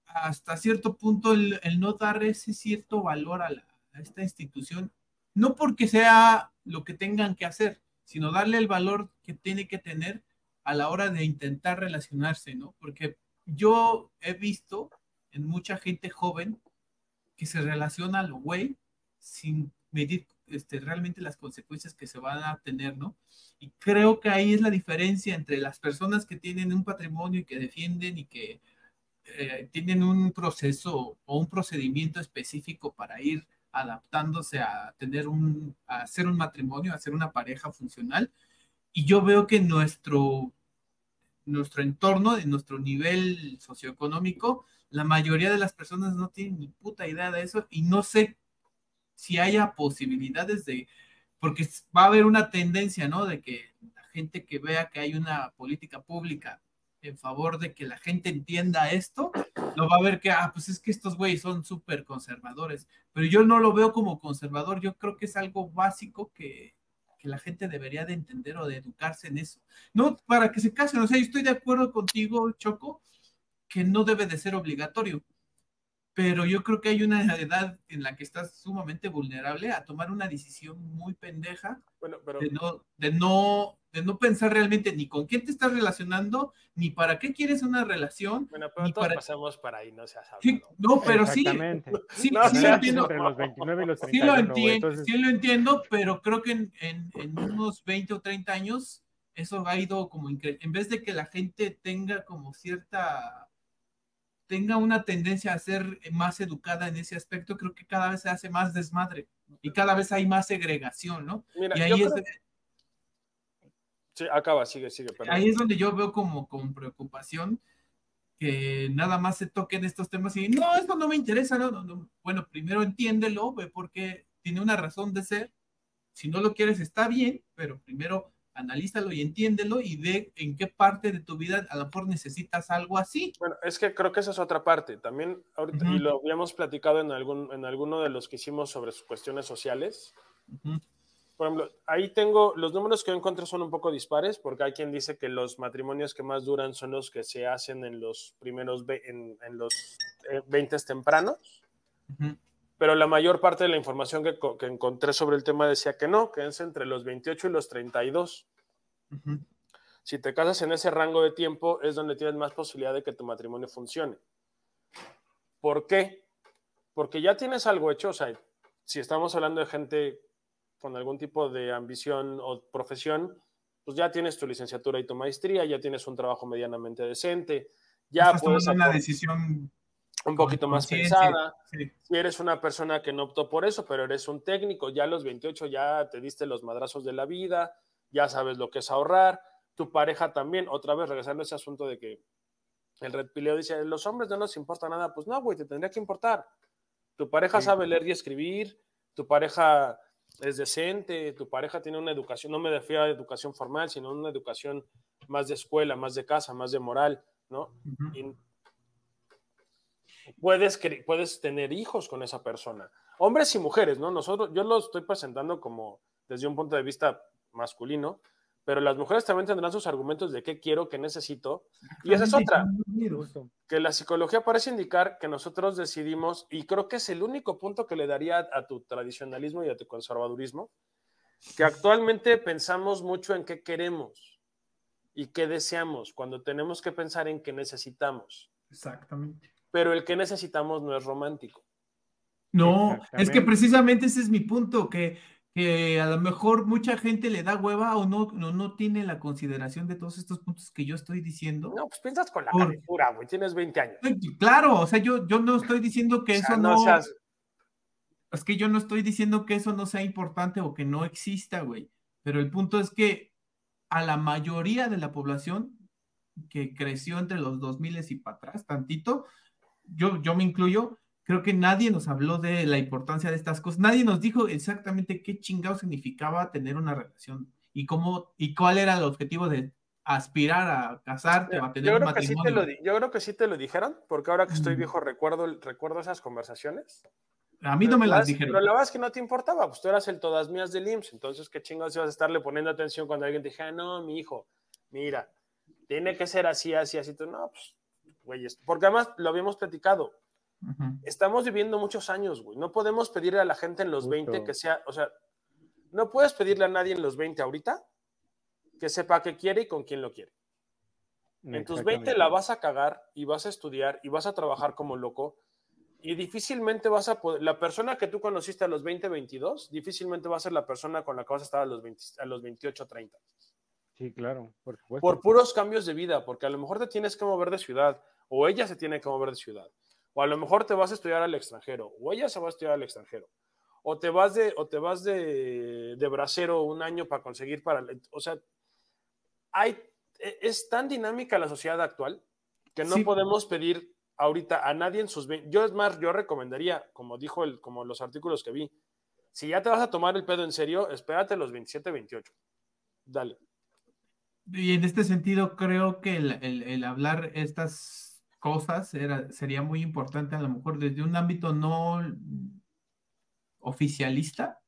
hasta cierto punto el, no dar ese cierto valor a esta institución, no porque sea lo que tengan que hacer, sino darle el valor que tiene que tener a la hora de intentar relacionarse, ¿no? Porque yo he visto en mucha gente joven que se relaciona a lo güey sin medir este, realmente las consecuencias que se van a tener, ¿no? Y creo que ahí es la diferencia entre las personas que tienen un patrimonio y que defienden y que eh, tienen un proceso o un procedimiento específico para ir adaptándose a tener un, a hacer un matrimonio, a hacer una pareja funcional. Y yo veo que nuestro, nuestro entorno, en nuestro nivel socioeconómico, la mayoría de las personas no tienen ni puta idea de eso y no sé si haya posibilidades de, porque va a haber una tendencia, ¿no? De que la gente que vea que hay una política pública en favor de que la gente entienda esto, lo va a ver que, ah, pues es que estos güeyes son súper conservadores, pero yo no lo veo como conservador, yo creo que es algo básico que, que, la gente debería de entender o de educarse en eso. No para que se casen, o sea, yo estoy de acuerdo contigo, Choco, que no debe de ser obligatorio, pero yo creo que hay una edad en la que estás sumamente vulnerable a tomar una decisión muy pendeja bueno, pero... de, no, de, no, de no pensar realmente ni con quién te estás relacionando, ni para qué quieres una relación. Bueno, pero ni todos para... pasamos por ahí, no seas sí, No, pero sí, sí, No, sí lo entiendo. Entre los 29 y los Sí lo 31, güey, entiendo, entonces- sí lo entiendo, pero creo que en, en- en unos 20 o 30 años eso ha ido como incre- en vez de que la gente tenga como cierta tenga una tendencia a ser más educada en ese aspecto, creo que cada vez se hace más desmadre y cada vez hay más segregación, ¿no? Mira, Y ahí yo es, creo- Sí, acaba, sigue, sigue. perdón. ahí es donde yo veo como con preocupación que nada más se toquen estos temas y no, esto no me interesa, no, no, no. Bueno, primero entiéndelo, ve porque tiene una razón de ser. Si no lo quieres, está bien, pero primero analízalo y entiéndelo y ve en qué parte de tu vida a lo mejor necesitas algo así. Bueno, es que creo que esa es otra parte. También, ahorita, Ujú. y lo habíamos platicado en, algún, en alguno de los que hicimos sobre sus cuestiones sociales. Ujú. Por ejemplo, ahí tengo, los números que yo encontré son un poco dispares, porque hay quien dice que los matrimonios que más duran son los que se hacen en los primeros, en, en los eh, 20 tempranos, pero la mayor parte de la información que, co- que encontré sobre el tema decía que no, que es entre los 28 y los 32. Ujú. Si te casas en ese rango de tiempo, es donde tienes más posibilidad de que tu matrimonio funcione. ¿Por qué? Porque ya tienes algo hecho, o sea, si estamos hablando de gente con algún tipo de ambición o profesión, pues ya tienes tu licenciatura y tu maestría, ya tienes un trabajo medianamente decente, ya Estás puedes tomando una decisión un poquito más pensada. Sí. Si eres una persona que no optó por eso, pero eres un técnico, ya a los 28 ya te diste los madrazos de la vida, ya sabes lo que es ahorrar, tu pareja también, otra vez regresando a ese asunto de que el red pileo dice, los hombres no nos importa nada, pues no, güey, te tendría que importar. Tu pareja Sí. sabe leer y escribir, tu pareja es decente, tu pareja tiene una educación, no me refiero a educación formal, sino una educación más de escuela, más de casa, más de moral, ¿no? Y puedes, puedes tener hijos con esa persona. Hombres y mujeres, ¿no? Nosotros, yo lo estoy presentando como desde un punto de vista masculino, pero las mujeres también tendrán sus argumentos de qué quiero, qué necesito. Y esa es otra, que la psicología parece indicar que nosotros decidimos, y creo que es el único punto que le daría a tu tradicionalismo y a tu conservadurismo, que actualmente pensamos mucho en qué queremos y qué deseamos, cuando tenemos que pensar en qué necesitamos Exactamente. pero el que necesitamos no es romántico. No, es que precisamente ese es mi punto, que, que a lo mejor mucha gente le da hueva o no, no, no tiene la consideración de todos estos puntos que yo estoy diciendo. No, pues piensas con la Por- calentura, güey, tienes 20 años. Claro, o sea, yo, yo no estoy diciendo que O sea, eso no seas- es que yo no estoy diciendo que eso no sea importante o que no exista, güey, pero el punto es que a la mayoría de la población que creció entre los 2000 y para atrás, tantito, yo, yo me incluyo, creo que nadie nos habló de la importancia de estas cosas, nadie nos dijo exactamente qué chingado significaba tener una relación y cómo y cuál era el objetivo de aspirar a casarte o a tener Yo un creo, que sí te matrimonio. lo, yo creo que sí te lo dijeron, porque ahora que estoy viejo recuerdo, recuerdo esas conversaciones. A mí no me las la- dijeron. Pero la verdad es que no te importaba, pues tú eras el todas mías del IMSS, entonces qué chingados ibas a estarle poniendo atención cuando alguien te dijera, no, mi hijo, mira, tiene que ser así, así, así. Tú, no, pues, güey, porque además lo habíamos platicado, Estamos viviendo muchos años, güey. No podemos pedirle a la gente en los Justo. 20 que sea, o sea, no puedes pedirle a nadie en los 20 ahorita que sepa qué quiere y con quién lo quiere. En tus 20 la vas a cagar y vas a estudiar y vas a trabajar como loco Y difícilmente vas a poder, la persona que tú conociste a los 20, 22, difícilmente va a ser la persona con la que vas a estar a los, 20, a los 28, 30. Sí, claro, por Por puros cambios de vida, porque a lo mejor te tienes que mover de ciudad, o ella se tiene que mover de ciudad, o a lo mejor te vas a estudiar al extranjero, o ella se va a estudiar al extranjero, o te vas de, o te vas de, de bracero un año para conseguir para, o sea, hay, e, es tan dinámica la sociedad actual que no podemos pedir ahorita a nadie en sus... Yo es más, yo recomendaría, como dijo el, como los artículos que vi, si ya te vas a tomar el pedo en serio, espérate los 27, 28. Dale. Y en este sentido, creo que el, hablar estas cosas era, sería muy importante, a lo mejor desde un ámbito no oficialista,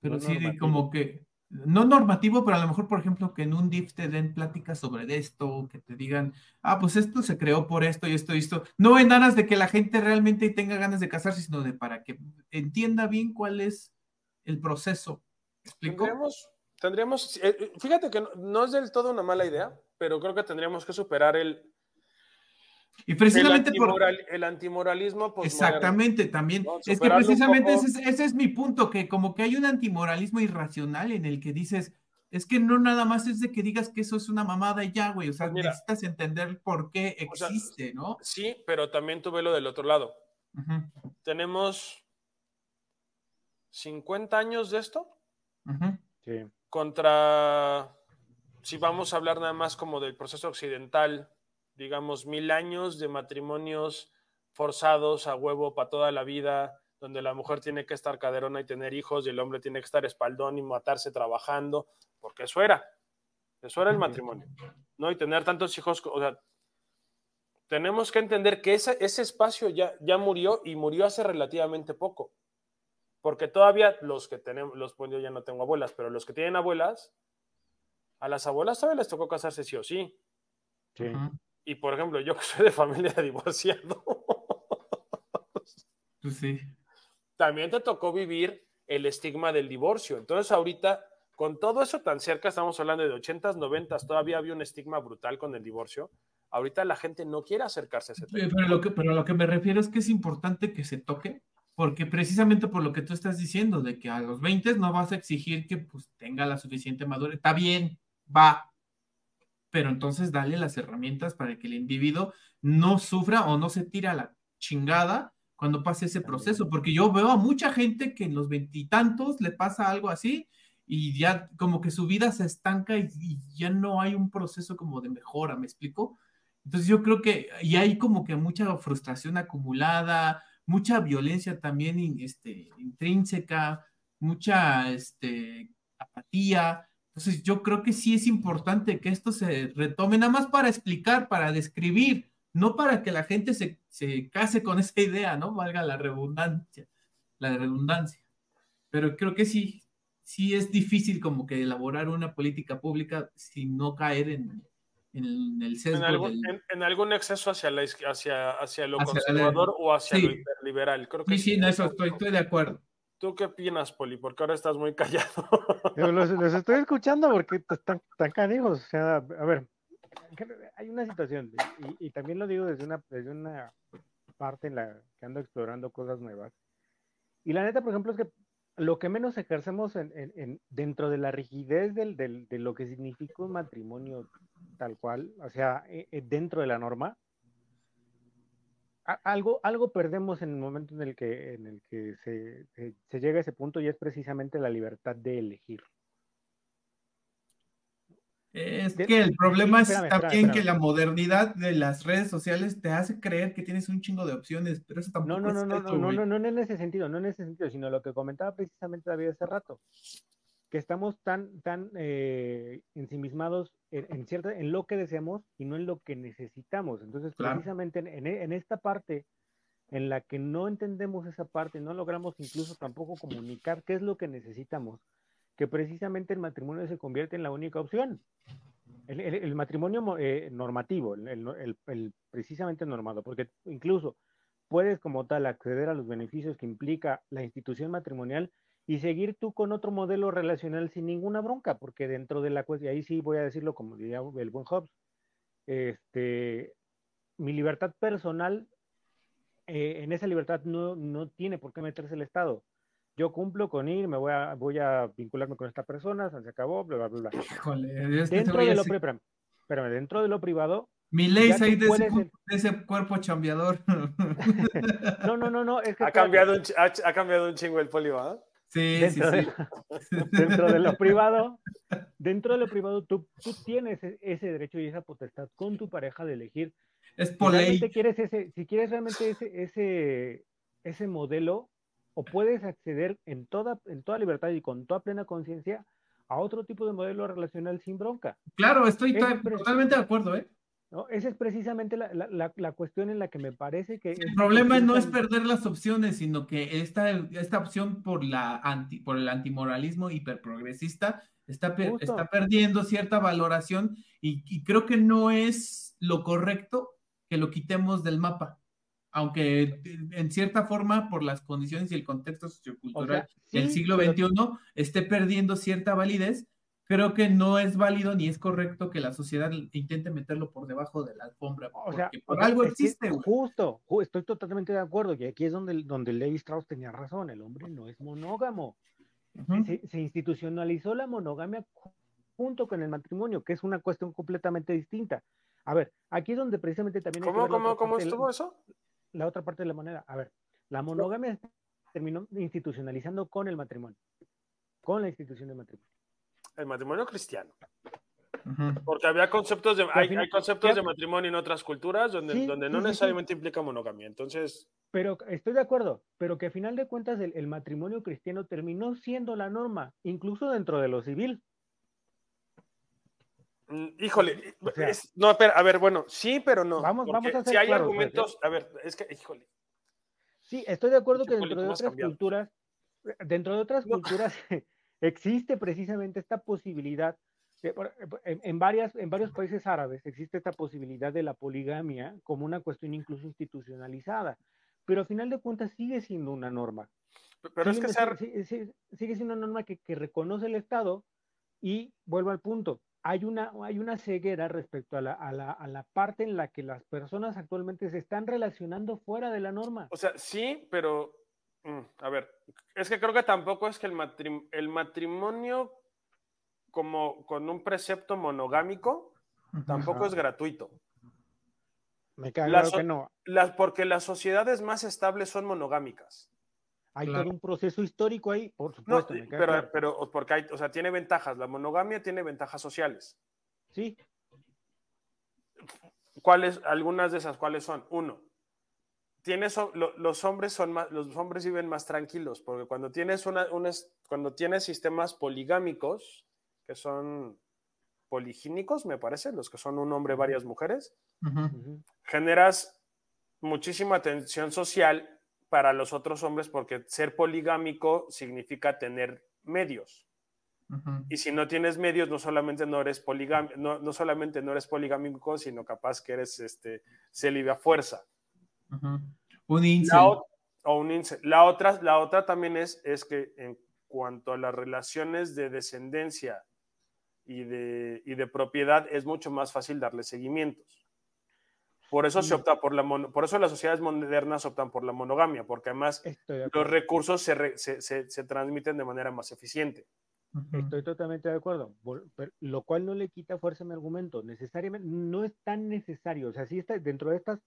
pero sí como que no normativo, pero a lo mejor, por ejemplo, que en un DIF te den pláticas sobre esto, que te digan, ah, pues esto se creó por esto y esto y esto, no en aras de que la gente realmente tenga ganas de casarse, sino de para que entienda bien cuál es el proceso. ¿Explico? Tendríamos, eh, eh, fíjate que no, es del todo una mala idea, pero creo que tendríamos que superar el, y precisamente el, por... el antimoralismo. Exactamente, también. Es que precisamente ese, es, mi punto, que como que hay un antimoralismo irracional en el que dices, es que no nada más es de que digas que eso es una mamada y ya, güey. O sea, pues necesitas entender por qué existe, ¿no? Sí, pero también tuve lo del otro lado. Tenemos 50 años de esto. Contra, si vamos a hablar nada más como del proceso occidental, digamos, mil años de matrimonios forzados a huevo para toda la vida, donde la mujer tiene que estar caderona y tener hijos y el hombre tiene que estar espaldón y matarse trabajando, porque eso era, eso era el matrimonio, ¿no? Y tener tantos hijos, o sea, tenemos que entender que ese, ese espacio ya, ya murió y murió hace relativamente poco, porque todavía los que tenemos, los pues yo ya no tengo abuelas, pero los que tienen abuelas, a las abuelas todavía les tocó casarse sí o sí. Sí. Y por ejemplo, yo que soy de familia de divorciados. Pues sí. También te tocó vivir el estigma del divorcio. Entonces, ahorita, con todo eso tan cerca, estamos hablando de 80s, 90s, todavía había un estigma brutal con el divorcio. Ahorita la gente no quiere acercarse a ese tema. Pero lo que, pero lo que me refiero es que es importante que se toque, porque precisamente por lo que tú estás diciendo, de que a los 20 no vas a exigir que pues, tenga la suficiente madurez. Está bien, va, pero entonces dale las herramientas para que el individuo no sufra o no se tira a la chingada cuando pase ese proceso, porque yo veo a mucha gente que en los veintitantos le pasa algo así y ya como que su vida se estanca y, ya no hay un proceso como de mejora, ¿me explico? Entonces yo creo que y hay como que mucha frustración acumulada, mucha violencia también este, intrínseca, mucha este, apatía, entonces, yo creo que sí es importante que esto se retome, nada más para explicar, para describir, no para que la gente se, case con esa idea, ¿no? Valga la redundancia, la redundancia. Pero creo que sí, sí es difícil como que elaborar una política pública sin no caer en, el sesgo. En algún, en, algún exceso hacia, la, hacia, hacia lo conservador o hacia lo hiperliberal. Creo que sí, sí, en eso estoy, estoy de acuerdo. ¿Tú qué opinas, Poli? Porque ahora estás muy callado. los, estoy escuchando porque están tan canijos. O sea, a ver, hay una situación, y, también lo digo desde una, desde una parte en la que ando explorando cosas nuevas. Y la neta, por ejemplo, es que lo que menos ejercemos en, dentro de la rigidez del, de lo que significa un matrimonio tal cual, o sea, e, e, dentro de la norma, algo, algo perdemos en el momento en el que, en el que se, se, se llega a ese punto y es precisamente la libertad de elegir. Es que el problema es espérame, también espérame, que la modernidad de las redes sociales te hace creer que tienes un chingo de opciones, pero eso tampoco no, no, es no, no, no, no, no, no, en ese sentido, no en ese sentido, sino lo que comentaba precisamente David hace rato que estamos tan, tan eh, ensimismados en, en, en lo que deseamos y no en lo que necesitamos. Entonces, precisamente en, en, esta parte en la que no entendemos esa parte, no logramos incluso tampoco comunicar qué es lo que necesitamos, que precisamente el matrimonio se convierte en la única opción. El, el, matrimonio eh, normativo, el, el, precisamente normado, porque incluso puedes como tal acceder a los beneficios que implica la institución matrimonial y seguir tú con otro modelo relacional sin ninguna bronca, porque dentro de la cuestión, y ahí sí voy a decirlo como diría el buen Hobbes, este, mi libertad personal eh, en esa libertad no, no tiene por qué meterse el Estado. Yo cumplo con ir, me voy a, voy a vincularme con esta persona, se acabó, bla, bla, bla. Híjole, dentro de lo, espérame, dentro de lo privado, mi ley ahí de, ese, cuerpo chambeador. no, no, no, no. ha, cambiado un, ha, cambiado un chingo el polio, ¿ah? Sí, dentro sí, de, sí. dentro de lo privado, dentro de lo privado, tú, tú tienes e, ese derecho y esa potestad con tu pareja de elegir. Es por ley. Quieres ese, si quieres realmente ese, ese, ese modelo, o puedes acceder en toda, en toda libertad y con toda plena conciencia a otro tipo de modelo relacional sin bronca. Claro, estoy totalmente de acuerdo, ¿eh? ¿No? Esa es precisamente la, la, la, cuestión en la que me parece que... El problema no es perder las opciones, sino que esta, esta opción por, la anti, por el antimoralismo hiperprogresista está, está perdiendo cierta valoración y, y, creo que no es lo correcto que lo quitemos del mapa. Aunque en cierta forma, por las condiciones y el contexto sociocultural del siglo XXI, esté perdiendo cierta validez, creo que no es válido ni es correcto que la sociedad intente meterlo por debajo de la alfombra. O sea, por algo existe. justo, estoy totalmente de acuerdo. Y aquí es donde, donde Levi Strauss tenía razón. El hombre no es monógamo. se, institucionalizó la monogamia junto con el matrimonio, que es una cuestión completamente distinta. A ver, aquí es donde precisamente también... ¿Cómo, cómo, cómo estuvo eso? La otra parte de la moneda. A ver, la monogamia terminó institucionalizando con el matrimonio, con la institución de matrimonio el matrimonio cristiano. Porque había conceptos de, hay, conceptos de matrimonio en otras culturas donde, donde no necesariamente implica monogamia. Entonces. Pero estoy de acuerdo, pero que a final de cuentas el, matrimonio cristiano terminó siendo la norma, incluso dentro de lo civil. Mm, híjole, no, a ver, bueno, sí, pero no. Vamos, vamos a hacer Si hay argumentos, a ver, es que, híjole. Sí, estoy de acuerdo que dentro de otras culturas, dentro de otras culturas existe precisamente esta posibilidad, en, varias, en varios países árabes existe esta posibilidad de la poligamia como una cuestión incluso institucionalizada, pero al final de cuentas sigue siendo una norma. Pero es que sigue, siendo una norma que, reconoce el Estado y vuelvo al punto, hay una, hay una ceguera respecto a la, a, la, a la, parte en la que las personas actualmente se están relacionando fuera de la norma. O sea, sí, pero a ver, es que creo que tampoco es que el, matrimonio como con un precepto monogámico tampoco es gratuito. Me cae claro que no. porque las sociedades más estables son monogámicas. Hay todo un proceso histórico ahí, por supuesto. pero, pero porque hay, o sea, tiene ventajas. La monogamia tiene ventajas sociales. Sí. ¿Cuáles? Algunas de esas, ¿cuáles son? Uno, tienes, los hombres son más, los hombres viven más tranquilos, porque cuando tienes una, cuando tienes sistemas poligámicos, que son poligínicos, me parece, los que son un hombre, varias mujeres, generas muchísima tensión social para los otros hombres, porque ser poligámico significa tener medios. Y si no tienes medios, no solamente no eres poligámico, no, solamente no eres poligámico, sino capaz que eres este, a fuerza. Un incel. La, o un La otra, la otra también es, es que en cuanto a las relaciones de descendencia y de, y de propiedad, es mucho más fácil darle seguimientos. Por eso se opta por la por eso las sociedades modernas optan por la monogamia, porque además los recursos se, se, se, transmiten de manera más eficiente. Estoy totalmente de acuerdo, lo cual no le quita fuerza a mi argumento. Necesariamente no es tan necesario. O sea, si está dentro de estas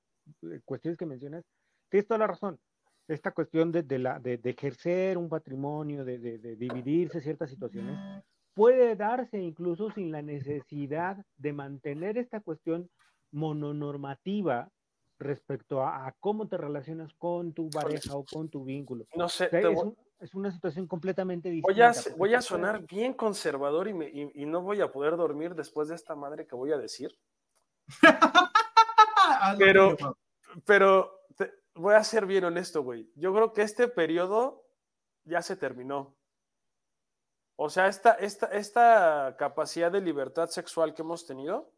cuestiones que mencionas, tienes toda la razón. Esta cuestión de, la, de, ejercer un patrimonio, de, dividirse ciertas situaciones, puede darse incluso sin la necesidad de mantener esta cuestión mononormativa respecto a, cómo te relacionas con tu pareja o con tu vínculo. No sé. es, una situación completamente distinta. Voy a, sonar bien conservador y, y, no voy a poder dormir después de esta madre que voy a decir. pero, pero voy a ser bien honesto, güey. Yo creo que este periodo ya se terminó. O sea, esta, esta, esta capacidad de libertad sexual que hemos tenido,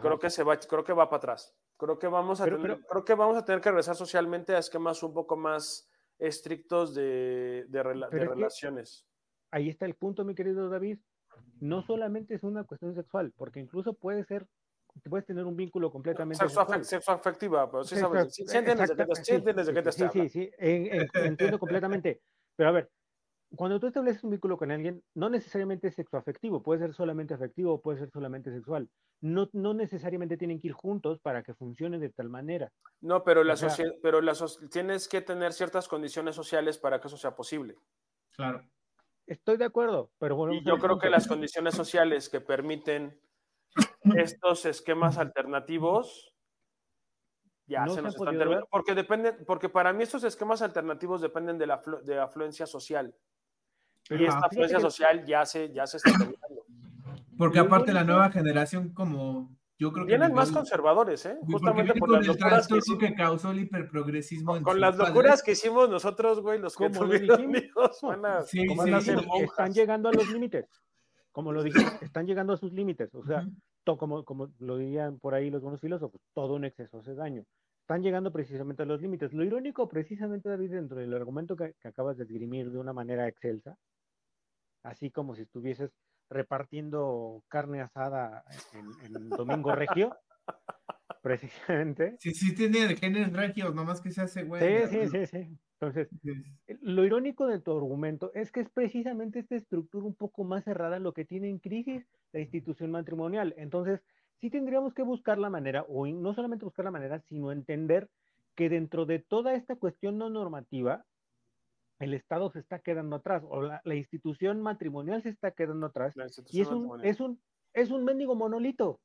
creo que se va, creo que va para atrás. Creo que vamos a tener, creo que vamos a tener que regresar socialmente a esquemas un poco más estrictos de, de relaciones. Ahí está el punto, mi querido David. No solamente es una cuestión sexual, porque incluso puede ser puedes tener un vínculo completamente sexo, sexo afectiva, pero sí, sabes, sí, entiendes, de qué te Sí, sí, sí, entiendo completamente. Pero a ver, cuando tú estableces un vínculo con alguien, no necesariamente es sexoafectivo, puede ser solamente afectivo o puede ser solamente sexual. No, no necesariamente tienen que ir juntos para que funcione de tal manera. No, pero, la pero la tienes que tener ciertas condiciones sociales para que eso sea posible. Claro. Estoy de acuerdo, pero bueno. yo creo que las condiciones sociales que permiten estos esquemas alternativos ya se nos están terminando. Porque dependen, porque para mí estos esquemas alternativos dependen de la de afluencia social y esta influencia social ya se, ya se está terminando. Porque aparte la nueva generación, como yo creo que... Vienen más conservadores, ¿eh? Justamente por las locuras que, que, causó el hiperprogresismo. Con, las locuras que hicimos nosotros, güey, los que tuvieron hijos van a, sí, Están llegando a los límites. Como lo dije, están llegando a sus límites. O sea, como, como lo dirían por ahí los buenos filósofos, todo un exceso hace daño. Están llegando precisamente a los límites. Lo irónico, precisamente, David, dentro del argumento que, que acabas de esgrimir de una manera excelsa, así como si estuvieses repartiendo carne asada en, Domingo Regio, precisamente. Sí, sí tiene genes regios, nomás que se hace güey. Sí, sí, sí, sí. Entonces, lo irónico de tu argumento es que es precisamente esta estructura un poco más cerrada lo que tiene en crisis la institución matrimonial. Entonces, sí tendríamos que buscar la manera, o no solamente buscar la manera, sino entender que dentro de toda esta cuestión no normativa, el Estado se está quedando atrás o la, institución matrimonial se está quedando atrás y es un, es un, es un mendigo monolito,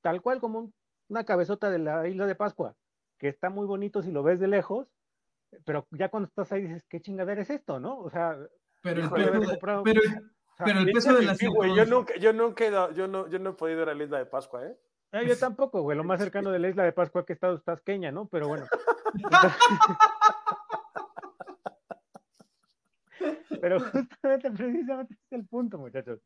tal cual como una cabezota de la isla de Pascua, que está muy bonito si lo ves de lejos, pero ya cuando estás ahí dices, ¿qué chingadera es esto, no? O sea, pero, el, pero, el peso de la yo nunca, yo nunca he ido, yo no, yo no he podido ir a la isla de Pascua, ¿eh? Ah, yo tampoco, güey. Lo más cercano de la isla de Pascua que he estado es Tasqueña, ¿no? Pero bueno. Pero justamente, precisamente es el punto, muchachos.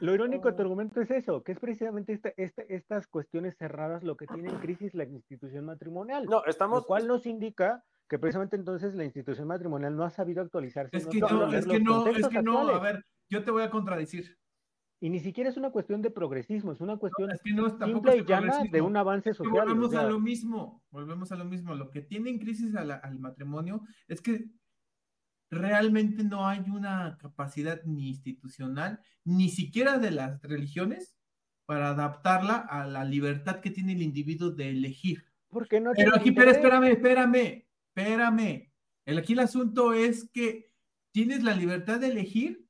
Lo irónico de tu argumento es eso, que es precisamente estas cuestiones cerradas lo que tiene en crisis la institución matrimonial. No, estamos... Lo cual nos indica que precisamente entonces la institución matrimonial no ha sabido actualizarse. Es que no, es que no, es que no, a ver, yo te voy a contradecir. Y ni siquiera es una cuestión de progresismo, es una cuestión simple y llana de un avance social. volvemos a lo mismo, volvemos a lo mismo. Lo que tiene en crisis al matrimonio es que realmente no hay una capacidad ni institucional, ni siquiera de las religiones, para adaptarla a la libertad que tiene el individuo de elegir. Porque no pero aquí, pero espérame, espérame, espérame. El, aquí el asunto es que tienes la libertad de elegir,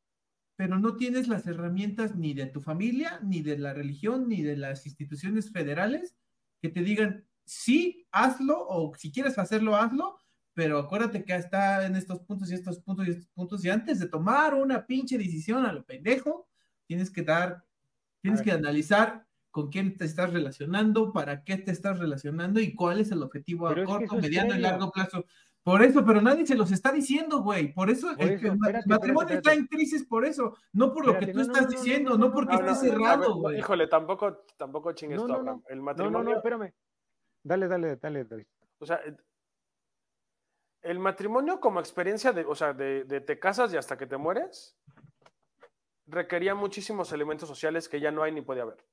pero no tienes las herramientas ni de tu familia, ni de la religión, ni de las instituciones federales que te digan, sí, hazlo, o si quieres hacerlo, hazlo, pero acuérdate que está en estos puntos y estos puntos y estos puntos, y antes de tomar una pinche decisión a lo pendejo, tienes que dar, tienes que analizar con quién te estás relacionando, para qué te estás relacionando y cuál es el objetivo a corto, mediano y largo plazo. Por eso, pero nadie se los está diciendo, güey. Por eso, el, matrimonio está en crisis por eso, no por lo que tú estás diciendo, no, porque esté cerrado, güey. Híjole, tampoco, tampoco chingues no, El matrimonio. No, no, no, espérame. Dale, dale, dale, dale. O sea, el matrimonio como experiencia de, o sea, de, te casas y hasta que te mueres, requería muchísimos elementos sociales que ya no hay ni puede haber.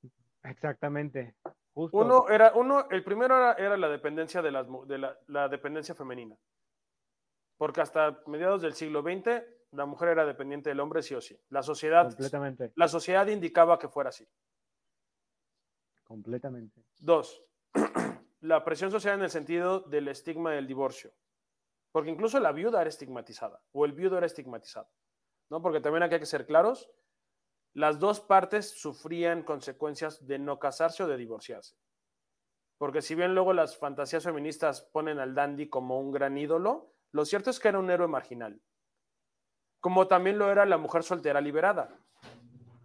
Exactamente. Uno era, uno, el primero era, la dependencia de, las, de la, dependencia femenina. Porque hasta mediados del siglo XX la mujer era dependiente del hombre sí o sí. La sociedad, Completamente. La sociedad indicaba que fuera así. Completamente. Dos, la presión social en el sentido del estigma del divorcio. Porque incluso la viuda era estigmatizada o el viudo era estigmatizado. ¿no? Porque también aquí hay que ser claros, las dos partes sufrían consecuencias de no casarse o de divorciarse. Porque si bien luego las fantasías feministas ponen al dandy como un gran ídolo, lo cierto es que era un héroe marginal. Como también lo era la mujer soltera liberada.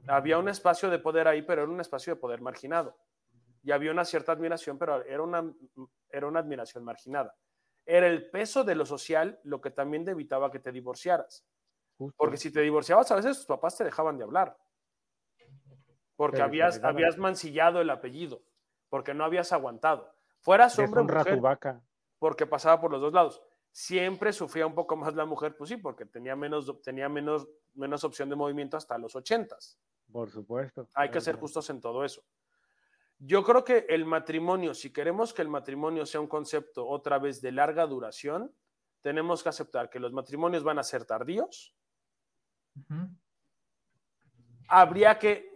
Había un espacio de poder ahí, pero era un espacio de poder marginado. Y había una cierta admiración, pero era una, era una admiración marginada era el peso de lo social lo que también evitaba que te divorciaras. Porque si te divorciabas, a veces tus papás te dejaban de hablar. Porque habías, habías mancillado el apellido. Porque no habías aguantado. Fueras hombre o mujer. Vaca. Porque pasaba por los dos lados. Siempre sufría un poco más la mujer, pues sí, porque tenía menos, tenía menos, menos opción de movimiento hasta los ochentas. Por supuesto. Hay que ser justos en todo eso. Yo creo que el matrimonio, si queremos que el matrimonio sea un concepto otra vez de larga duración, tenemos que aceptar que los matrimonios van a ser tardíos. Habría que,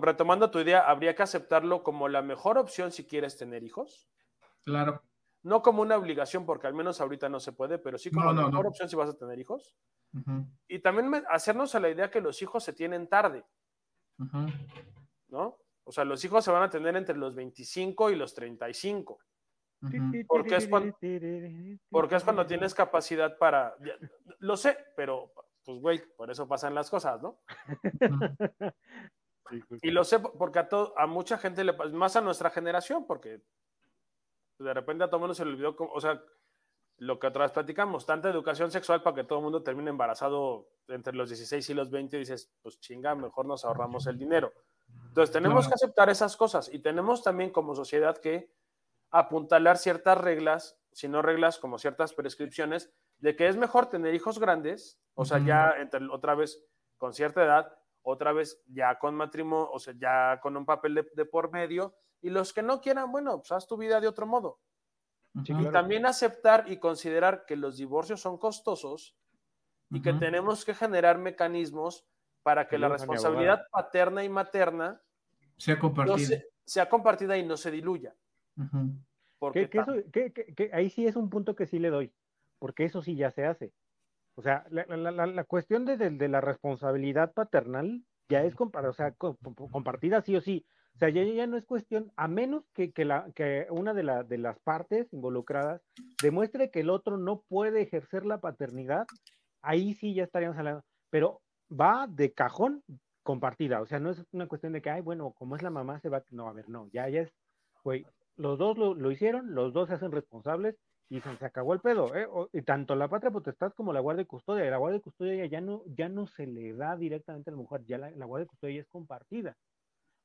retomando tu idea, habría que aceptarlo como la mejor opción si quieres tener hijos. Claro. No como una obligación, porque al menos ahorita no se puede, pero sí como la mejor opción si vas a tener hijos. Y también hacernos a la idea que los hijos se tienen tarde. ¿No? O sea, los hijos se van a tener entre los 25 y los 35. Porque, es cuando, porque es cuando tienes capacidad para... Lo sé, pero pues güey, por eso pasan las cosas, ¿no? y lo sé porque a, a mucha gente le pasa, más a nuestra generación, porque de repente a todo el mundo se le olvidó, o sea, lo que otra vez platicamos, tanta educación sexual para que todo el mundo termine embarazado entre los 16 y los 20 y dices, pues chinga, mejor nos ahorramos el dinero. Entonces tenemos que aceptar esas cosas y tenemos también como sociedad que apuntalar ciertas reglas, si no reglas como ciertas prescripciones, de que es mejor tener hijos grandes, o sea, ya entre, otra vez con cierta edad, otra vez ya con matrimonio, o sea, ya con un papel de, por medio, y los que no quieran, bueno, pues haz tu vida de otro modo. y también aceptar y considerar que los divorcios son costosos y que tenemos que generar mecanismos para que la responsabilidad paterna y materna sea compartida. sea compartida y no se diluya. Porque ahí sí es un punto que sí le doy, porque eso sí ya se hace. O sea, la, cuestión de, la responsabilidad paternal ya es o sea, compartida sí o sí. O sea, ya, ya no es cuestión, a menos que, la, que una de, de las partes involucradas demuestre que el otro no puede ejercer la paternidad, ahí sí ya estaríamos hablando. Pero va de cajón compartida. O sea, no es una cuestión de que, ay, bueno, como es la mamá, se va. No, a ver, no, ya, ya es, güey, los dos lo, hicieron, los dos se hacen responsables y se, acabó el pedo. ¿eh? y tanto la patria potestad como la guardia de custodia. La guardia de custodia ya no, ya no se le da directamente a la mujer, ya la, guardia de custodia es compartida.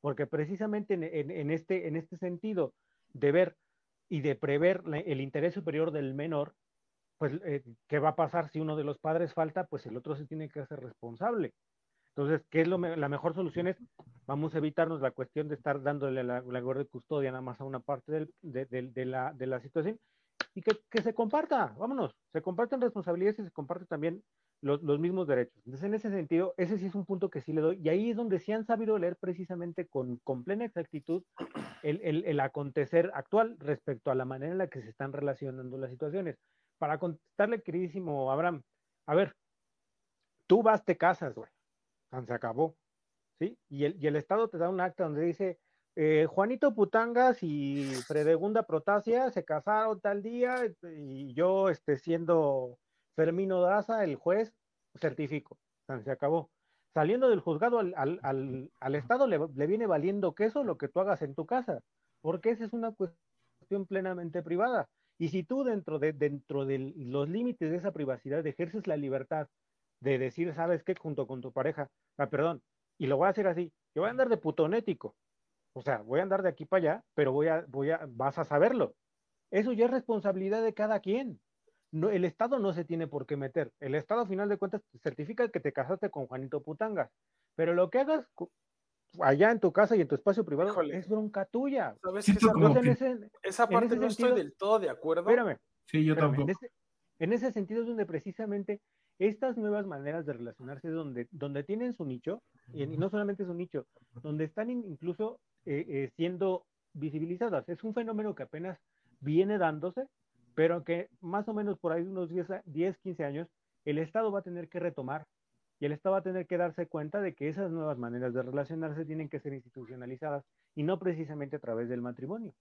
Porque precisamente en, este, en este sentido de ver y de prever el interés superior del menor, pues, eh, ¿qué va a pasar si uno de los padres falta? Pues el otro se tiene que hacer responsable. Entonces, ¿qué es lo la mejor solución? Es, vamos a evitarnos la cuestión de estar dándole la, la guardia de custodia nada más a una parte del, de, la, de, la, situación y que, que, se comparta, vámonos, se comparten responsabilidades y se comparten también los, los, mismos derechos. Entonces, en ese sentido, ese sí es un punto que sí le doy, y ahí es donde sí han sabido leer precisamente con, con plena exactitud el, el, el acontecer actual respecto a la manera en la que se están relacionando las situaciones para contestarle, queridísimo Abraham, a ver, tú vas, te casas, güey, se acabó, ¿sí? Y el, y el Estado te da un acta donde dice, eh, Juanito Putangas y Fredegunda Protasia se casaron tal día y yo, este, siendo Fermino Daza, el juez, certifico, se acabó. Saliendo del juzgado al, al, al, Estado le, le, viene valiendo queso lo que tú hagas en tu casa, porque esa es una cuestión plenamente privada. Y si tú dentro de, dentro de los límites de esa privacidad ejerces la libertad de decir, ¿sabes qué? Junto con tu pareja, ah, perdón, y lo voy a hacer así, yo voy a andar de putonético, o sea, voy a andar de aquí para allá, pero voy a, voy a, vas a saberlo. Eso ya es responsabilidad de cada quien. No, el Estado no se tiene por qué meter. El Estado, a final de cuentas, certifica que te casaste con Juanito Putangas. Pero lo que hagas allá en tu casa y en tu espacio privado es bronca tuya. esa, parte no estoy del todo de acuerdo. Espérame. Sí, yo tampoco. En ese, sentido es donde precisamente estas nuevas maneras de relacionarse, donde, donde tienen su nicho, y, no solamente su nicho, donde están incluso eh, eh, siendo visibilizadas. Es un fenómeno que apenas viene dándose, pero que más o menos por ahí unos 10, 10 15 años, el Estado va a tener que retomar y el Estado va a tener que darse cuenta de que esas nuevas maneras de relacionarse tienen que ser institucionalizadas y no precisamente a través del matrimonio.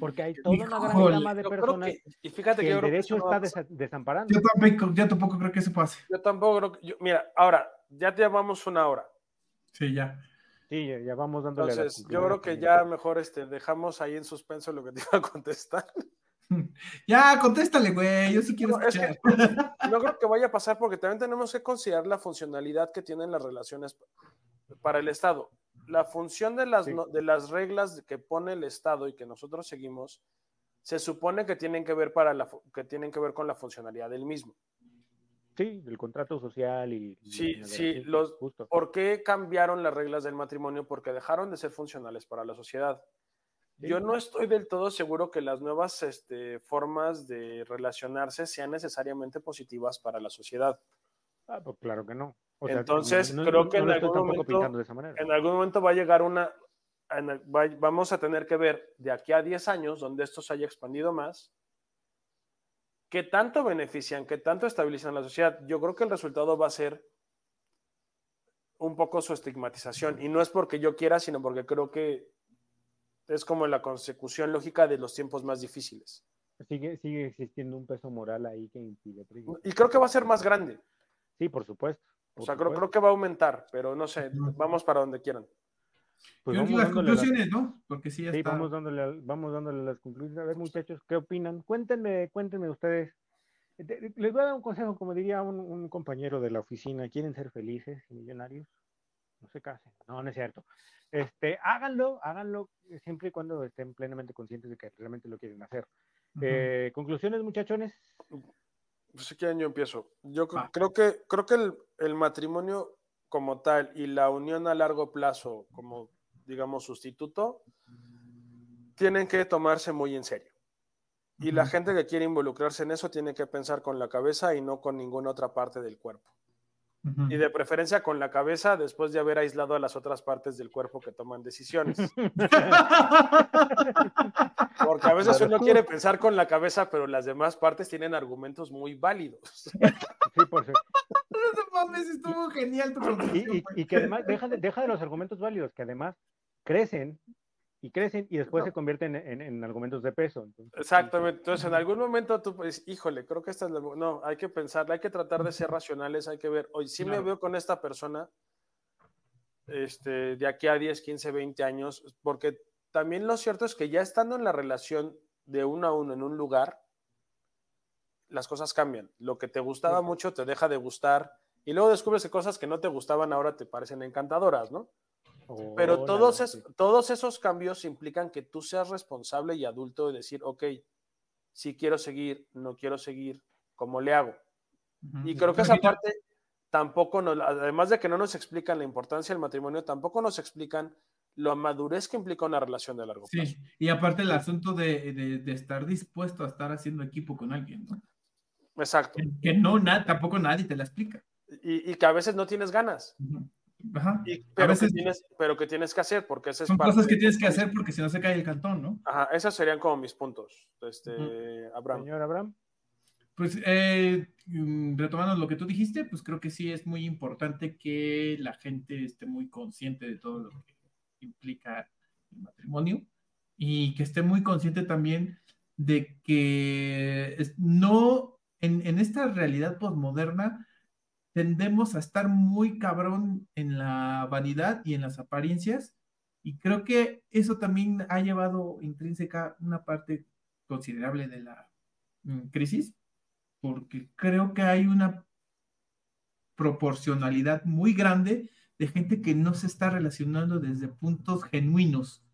Porque hay toda una gran gama de personas y fíjate que, el derecho está desamparando. Yo tampoco, yo tampoco creo que eso pase. Yo tampoco creo que... mira, ahora, ya te llevamos una hora. Sí, ya. Sí, ya vamos dándole Entonces, yo creo que ya mejor este, dejamos ahí en suspenso lo que te iba a contestar. Ya, contéstale, güey. Yo sí quiero no, escuchar. no creo que vaya a pasar porque también tenemos que considerar la funcionalidad que tienen las relaciones para el Estado. La función de las, de las reglas que pone el Estado y que nosotros seguimos se supone que tienen que ver para la que tienen que ver con la funcionalidad del mismo. Sí, el contrato social y. Sí, sí, los, ¿por qué cambiaron las reglas del matrimonio? Porque dejaron de ser funcionales para la sociedad. Yo no estoy del todo seguro que las nuevas este, formas de relacionarse sean necesariamente positivas para la sociedad. Ah, pues claro que no. Entonces, creo que en, algún momento, en algún momento va a llegar una, vamos a tener que ver de aquí a 10 años, donde esto se haya expandido más, qué tanto benefician, qué tanto estabilizan la sociedad. Yo creo que el resultado va a ser un poco su estigmatización. Y no es porque yo quiera, sino porque creo que es como la consecución lógica de los tiempos más difíciles. Sigue, sigue existiendo un peso moral ahí que impide. Y creo que va a ser más grande. Sí, por supuesto. o sea, creo, creo, que va a aumentar, pero no sé, vamos para donde quieran. Pues vamos las conclusiones, ¿no? Porque sí, ya sí vamos, dándole, vamos dándole las conclusiones. A ver, muchachos, ¿qué opinan? Cuéntenme, cuéntenme ustedes. Les voy a dar un consejo, como diría un, un compañero de la oficina. ¿Quieren ser felices y millonarios? No se casen. No, no es cierto. Este, háganlo, háganlo siempre y cuando estén plenamente conscientes de que realmente lo quieren hacer. Eh, conclusiones, muchachones. Pues si quieren, yo empiezo. Yo creo que, creo que el, el, matrimonio como tal y la unión a largo plazo como, digamos, sustituto, tienen que tomarse muy en serio. Y la gente que quiere involucrarse en eso tiene que pensar con la cabeza y no con ninguna otra parte del cuerpo. Y de preferencia con la cabeza después de haber aislado a las otras partes del cuerpo que toman decisiones. Porque a veces uno quiere pensar con la cabeza, pero las demás partes tienen argumentos muy válidos. Sí, por cierto. No mames, estuvo genial tu y, y, que además deja de, deja de los argumentos válidos, que además crecen y crecen y después se convierten en, argumentos de peso. Exactamente. Entonces, en algún momento tú pues, híjole, creo que esta es la... No, hay que pensar, hay que tratar de ser racionales, hay que ver, hoy sí me veo con esta persona este, de aquí a 10, 15, 20 años, porque también lo cierto es que ya estando en la relación de uno a uno en un lugar, las cosas cambian. Lo que te gustaba mucho te deja de gustar y luego descubres que cosas que no te gustaban ahora te parecen encantadoras, ¿no? Pero todos, todos esos cambios implican que tú seas responsable y adulto de decir, ok, si quiero seguir, no quiero seguir, ¿cómo le hago? Y creo que esa parte tampoco, nos, además de que no nos explican la importancia del matrimonio, tampoco nos explican la madurez que implica una relación de largo plazo. Sí, y aparte el asunto de, estar dispuesto a estar haciendo equipo con alguien, ¿no? Exacto. Que, no, tampoco nadie te la explica. Y, que a veces no tienes ganas pero, que tienes, pero que tienes que hacer, porque esas son cosas que tienes que hacer porque si no se cae el cantón, ¿no? Ajá, esos serían como mis puntos, este, Abraham. Señor Abraham. Pues eh, mm, retomando lo que tú dijiste, pues creo que sí es muy importante que la gente esté muy consciente de todo lo que implica el matrimonio y que esté muy consciente también de que no, en, en esta realidad postmoderna, tendemos a estar muy cabrón en la vanidad y en las apariencias. Y creo que eso también ha llevado intrínseca una parte considerable de la mm, crisis, porque creo que hay una proporcionalidad muy grande de gente que no se está relacionando desde puntos genuinos,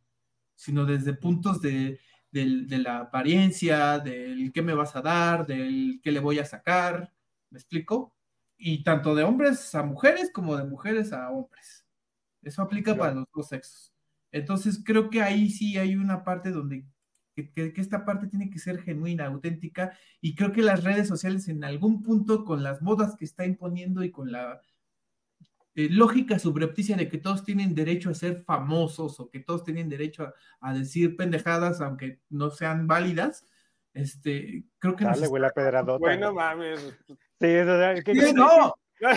sino desde puntos de, de la apariencia, del qué me vas a dar, del qué le voy a sacar. ¿Me explico? Y tanto de hombres a mujeres como de mujeres a hombres. Eso aplica para los dos sexos. Entonces creo que ahí sí hay una parte donde que, esta parte tiene que ser genuina, auténtica, y creo que las redes sociales en algún punto con las modas que está imponiendo y con la eh, lógica subrepticia de que todos tienen derecho a ser famosos o que todos tienen derecho a, decir pendejadas aunque no sean válidas, este, creo que... Dale, güey, la pedradota. Bueno, mames. Sí, eso, ¿qué, no.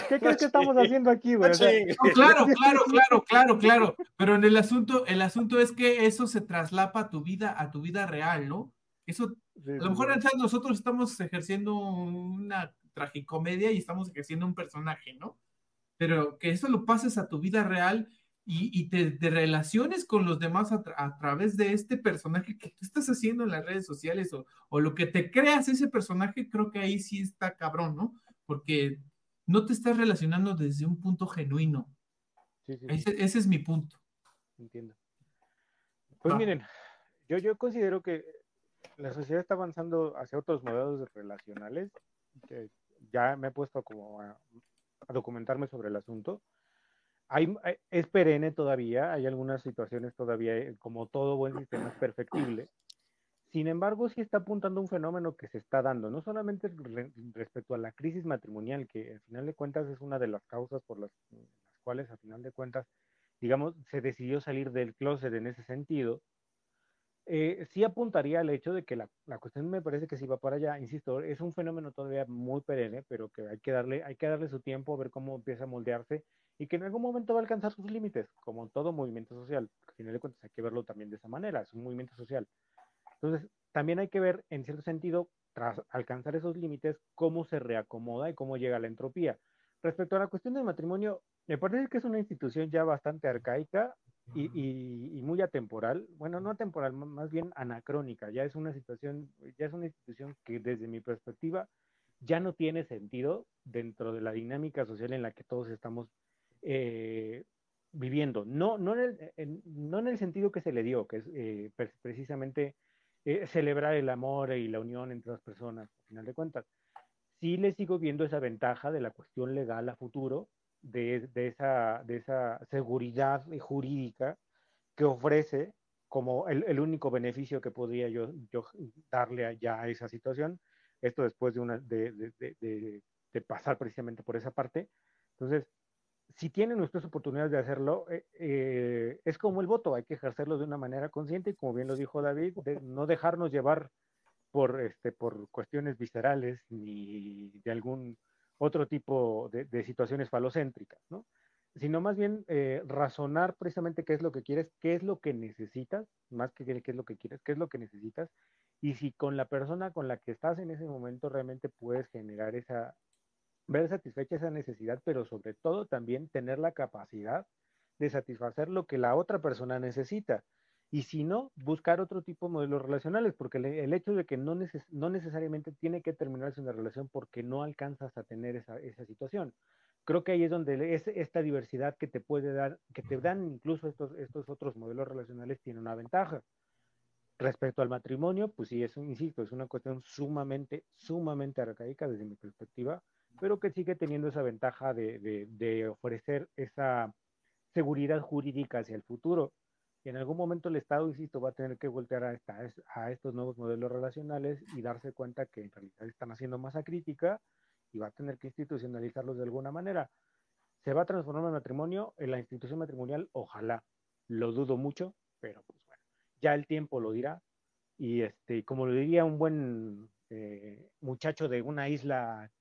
¿Qué crees que estamos haciendo aquí, güey? claro, claro, claro, claro, claro. Pero en el asunto, el asunto es que eso se traslapa a tu vida, a tu vida real, ¿no? Eso, a lo mejor nosotros estamos ejerciendo una tragicomedia y estamos ejerciendo un personaje, ¿no? Pero que eso lo pases a tu vida real y, te, relaciones con los demás a, través de este personaje que tú estás haciendo en las redes sociales o, o, lo que te creas ese personaje, creo que ahí sí está cabrón, ¿no? Porque no te estás relacionando desde un punto genuino. ese, es mi punto. Entiendo. Pues miren, yo, yo considero que la sociedad está avanzando hacia otros modelos relacionales, que ya me he puesto como a, documentarme sobre el asunto. Hay, es perenne todavía, hay algunas situaciones todavía, eh, como todo buen sistema, es perfectible. Sin embargo, sí está apuntando un fenómeno que se está dando, no solamente respecto a la crisis matrimonial, que al final de cuentas es una de las causas por las, las cuales, al final de cuentas, digamos, se decidió salir del closet en ese sentido, eh, sí apuntaría al hecho de que la, la, cuestión me parece que si va para allá, insisto, es un fenómeno todavía muy perenne, pero que hay que darle, hay que darle su tiempo, ver cómo empieza a moldearse y que en algún momento va a alcanzar sus límites, como todo movimiento social. Al final de cuentas hay que verlo también de esa manera, es un movimiento social. Entonces, también hay que ver, en cierto sentido, tras alcanzar esos límites, cómo se reacomoda y cómo llega la entropía. Respecto a la cuestión del matrimonio, me parece que es una institución ya bastante arcaica y, muy atemporal, bueno, no atemporal, más bien anacrónica, ya es una situación, ya es una institución que desde mi perspectiva ya no tiene sentido dentro de la dinámica social en la que todos estamos eh, viviendo, no, no, en el, no en el sentido que se le dio, que es eh, precisamente eh, celebrar el amor y la unión entre las personas, al final de cuentas. Sí le sigo viendo esa ventaja de la cuestión legal a futuro, de, esa, de esa seguridad jurídica que ofrece como el, único beneficio que podría yo, darle ya a esa situación. Esto después de, de, pasar precisamente por esa parte. Entonces, si tienen ustedes oportunidades de hacerlo, eh, eh, es como el voto, hay que ejercerlo de una manera consciente y como bien lo dijo David, no dejarnos llevar por, este, por cuestiones viscerales ni de algún otro tipo de, situaciones falocéntricas, ¿no? Sino más bien eh, razonar precisamente qué es lo que quieres, qué es lo que necesitas, más que qué es lo que quieres, qué es lo que necesitas, y si con la persona con la que estás en ese momento realmente puedes generar esa, ver satisfecha esa necesidad, pero sobre todo también tener la capacidad de satisfacer lo que la otra persona necesita. Y si no, buscar otro tipo de modelos relacionales, porque el, hecho de que no, no, necesariamente tiene que terminarse una relación porque no alcanzas a tener esa, esa situación. Creo que ahí es donde es, esta diversidad que te puede dar, que te dan incluso estos, estos otros modelos relacionales, tiene una ventaja. Respecto al matrimonio, pues sí, insisto, es una cuestión sumamente, sumamente arcaica desde mi perspectiva, pero que sigue teniendo esa ventaja de, de, ofrecer esa seguridad jurídica hacia el futuro. Y en algún momento el Estado, insisto, va a tener que voltear a, esta, a estos nuevos modelos relacionales y darse cuenta que en realidad están haciendo masa crítica y va a tener que institucionalizarlos de alguna manera. ¿Se va a transformar el matrimonio en la institución matrimonial? Ojalá. Lo dudo mucho, pero pues bueno, ya el tiempo lo dirá. Y este, como lo diría un buen eh, muchacho de una isla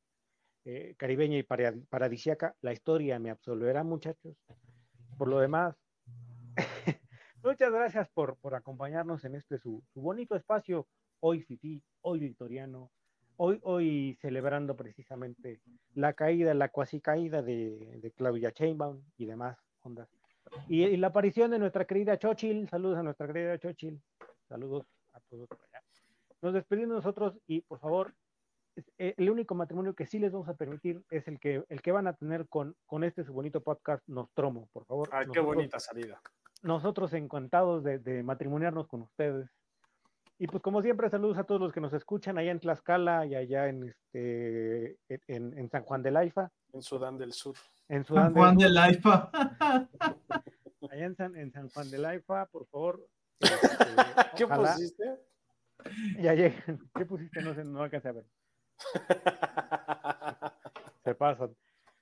eh, caribeña y paradisiaca, la historia me absolverá, muchachos. Por lo demás, muchas gracias por, acompañarnos en este su, bonito espacio, hoy Fifi, hoy victoriano, hoy, celebrando precisamente la caída, la cuasi caída de, Claudia Chainbaum y demás ondas. Y, la aparición de nuestra querida Chochil, saludos a nuestra querida Chochil, saludos a todos Nos despedimos nosotros y por favor el único matrimonio que sí les vamos a permitir es el que, el que van a tener con, con este su bonito podcast Nostromo, por favor. Ay, qué bonita salida. Nosotros encantados de, de, matrimoniarnos con ustedes. Y pues como siempre, saludos a todos los que nos escuchan allá en Tlaxcala y allá en, este, en, en San Juan del Aifa. En Sudán del Sur. En Sudán San Juan del, Aifa. allá en San, en San Juan del Aifa, por favor. Este, ¿Qué pusiste? Ya llegan. ¿Qué pusiste? No sé, no alcancé a ver. Se pasan.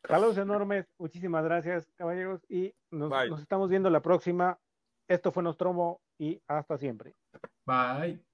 Saludos enormes, muchísimas gracias, caballeros, y nos, nos estamos viendo la próxima. Esto fue Nostromo y hasta siempre. Bye.